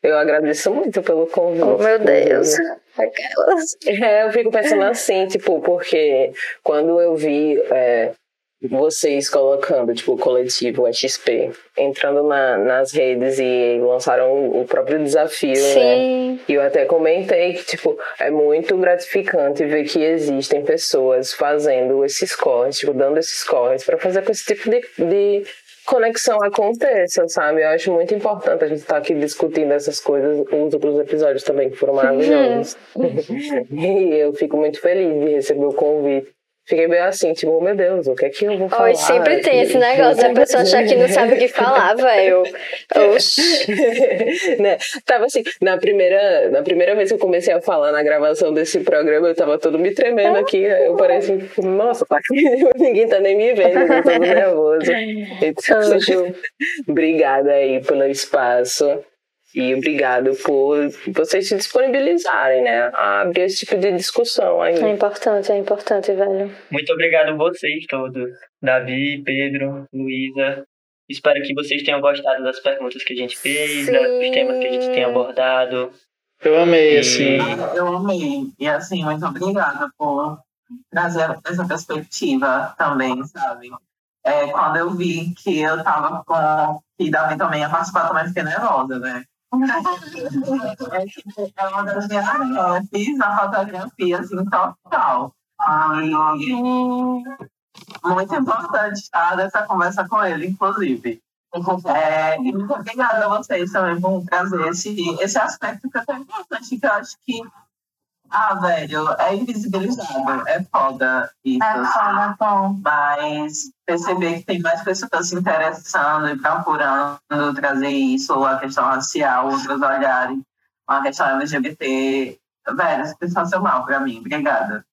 Eu agradeço muito pelo convite. Oh, meu Deus. Aquelas. É, eu fico pensando assim, tipo, porque quando eu vi é, vocês colocando, tipo, o coletivo XP, entrando na, nas redes e lançaram o próprio desafio, né? Sim. E eu até comentei que, tipo, é muito gratificante ver que existem pessoas fazendo esses corres, tipo, dando esses corres para fazer com esse tipo de, de conexão aconteça, sabe? Eu acho muito importante a gente estar aqui discutindo essas coisas, os outros episódios também que foram maravilhosos. [LAUGHS] e eu fico muito feliz de receber o convite. Fiquei meio assim, tipo, oh, meu Deus, o que é que eu vou falar? Oi, sempre tem esse [LAUGHS] negócio da pessoa achar que não sabe o que falar, velho. [LAUGHS] Né? Tava assim, na primeira, na primeira vez que eu comecei a falar na gravação desse programa, eu tava todo me tremendo aqui. aí Eu parei assim, nossa, tá aqui, [LAUGHS] ninguém tá nem me vendo, eu tô todo nervoso. Então, obrigada aí pelo espaço. E obrigado por vocês se disponibilizarem, né? A abrir esse tipo de discussão aí. É importante, é importante, velho. Muito obrigado vocês todos. Davi, Pedro, Luísa. Espero que vocês tenham gostado das perguntas que a gente fez, Sim. dos temas que a gente tem abordado. Eu amei, E- assim. Eu amei. E assim, muito obrigada por trazer essa perspectiva também, sabe? É, quando eu vi que eu tava com. que Davi também ia participar, também fiquei nervosa, né? É, uma das minhas fiz a fotografia assim, total. Aí, muito importante estar dessa conversa com ele, inclusive. É, e muito obrigada a vocês também por trazer esse, esse aspecto que é tão importante, que eu acho que, ah, velho, é invisibilizado, é foda isso. É foda, bom. Mas perceber que tem mais pessoas se interessando e procurando trazer isso, a questão racial, outros olharem, a questão LGBT. Velho, isso é sensacional pra mim. Obrigada.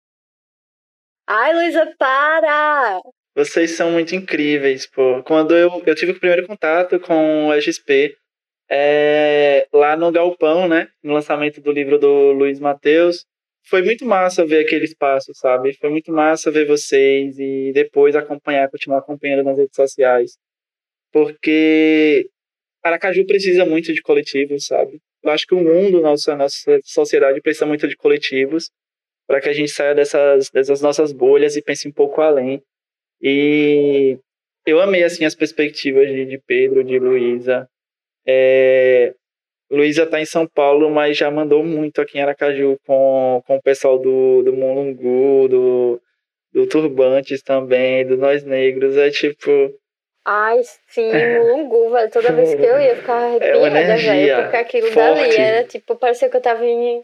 Ai, Luísa, para! Vocês são muito incríveis, pô. Quando eu, eu tive o primeiro contato com o XP, é, lá no Galpão, né? No lançamento do livro do Luiz Mateus, foi muito massa ver aquele espaço, sabe? Foi muito massa ver vocês e depois acompanhar, continuar acompanhando nas redes sociais. Porque Aracaju precisa muito de coletivos, sabe? Eu acho que o mundo, nossa, nossa sociedade precisa muito de coletivos para que a gente saia dessas, dessas nossas bolhas e pense um pouco além. E eu amei assim as perspectivas de, de Pedro, de Luísa. É, Luísa está em São Paulo, mas já mandou muito aqui em Aracaju com, com o pessoal do, do Mulungu, do, do Turbantes também, do Nós Negros. É tipo, Ai, sim, Mulungu, velho. [LAUGHS] Toda vez que eu ia, ficava arrepiada, É velho. Porque aquilo forte. dali era, tipo, parecia que eu tava em,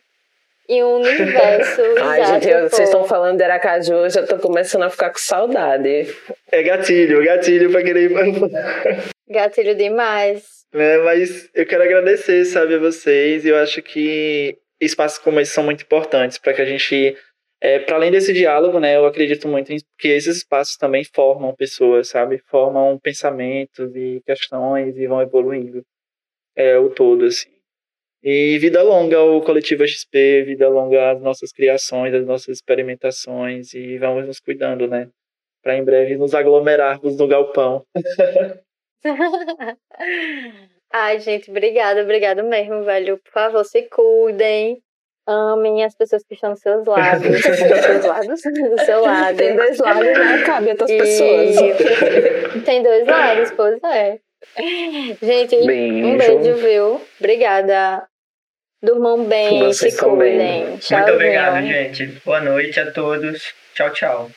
em um [LAUGHS] universo. Ai, gente, eu- tipo, vocês estão falando de Aracaju, eu já tô começando a ficar com saudade. é gatilho, gatilho para querer ir Gatilho demais. Né? Mas eu quero agradecer, sabe, a vocês. Eu acho que espaços como esse são muito importantes para que a gente, é, para além desse diálogo, né? Eu acredito muito em que esses espaços também formam pessoas, sabe? Formam pensamentos e questões e vão evoluindo é, o todo, assim. E vida longa ao Coletivo XP, vida longa às nossas criações, às nossas experimentações e vamos nos cuidando, né? Para em breve nos aglomerarmos no galpão. [LAUGHS] [LAUGHS] Ai, gente, obrigada, obrigada mesmo, velho. Por favor, se cuidem. Amem as pessoas que estão dos seus lados. [LAUGHS] dos seus lados? Do seu lado. Tem dois lados, né? Cabe a outras E- pessoas. Tem dois lados, pois é. Gente, um Beijo. beijo, viu? Obrigada. Durmam bem, Vocês se cuidem. Muito Tchauzinho. obrigado, gente. Boa noite a todos. Tchau, tchau.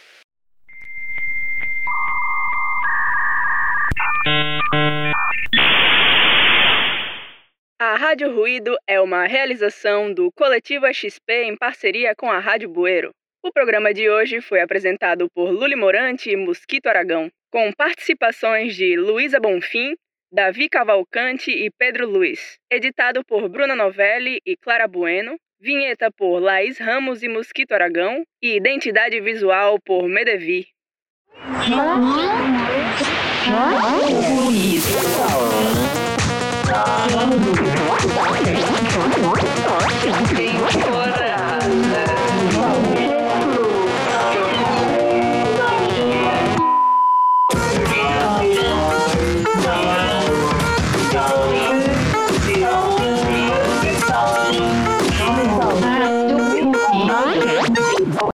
A Rádio Ruído é uma realização do Coletivo XP em parceria com a Rádio Bueiro. O programa de hoje foi apresentado por Luli Morante e Mosquito Aragão, com participações de Luísa Bonfim, Davi Cavalcante e Pedro Luiz. Editado por Bruna Novelli e Clara Bueno, Vinheta por Laís Ramos e Mosquito Aragão e Identidade Visual por Medevi. Foi?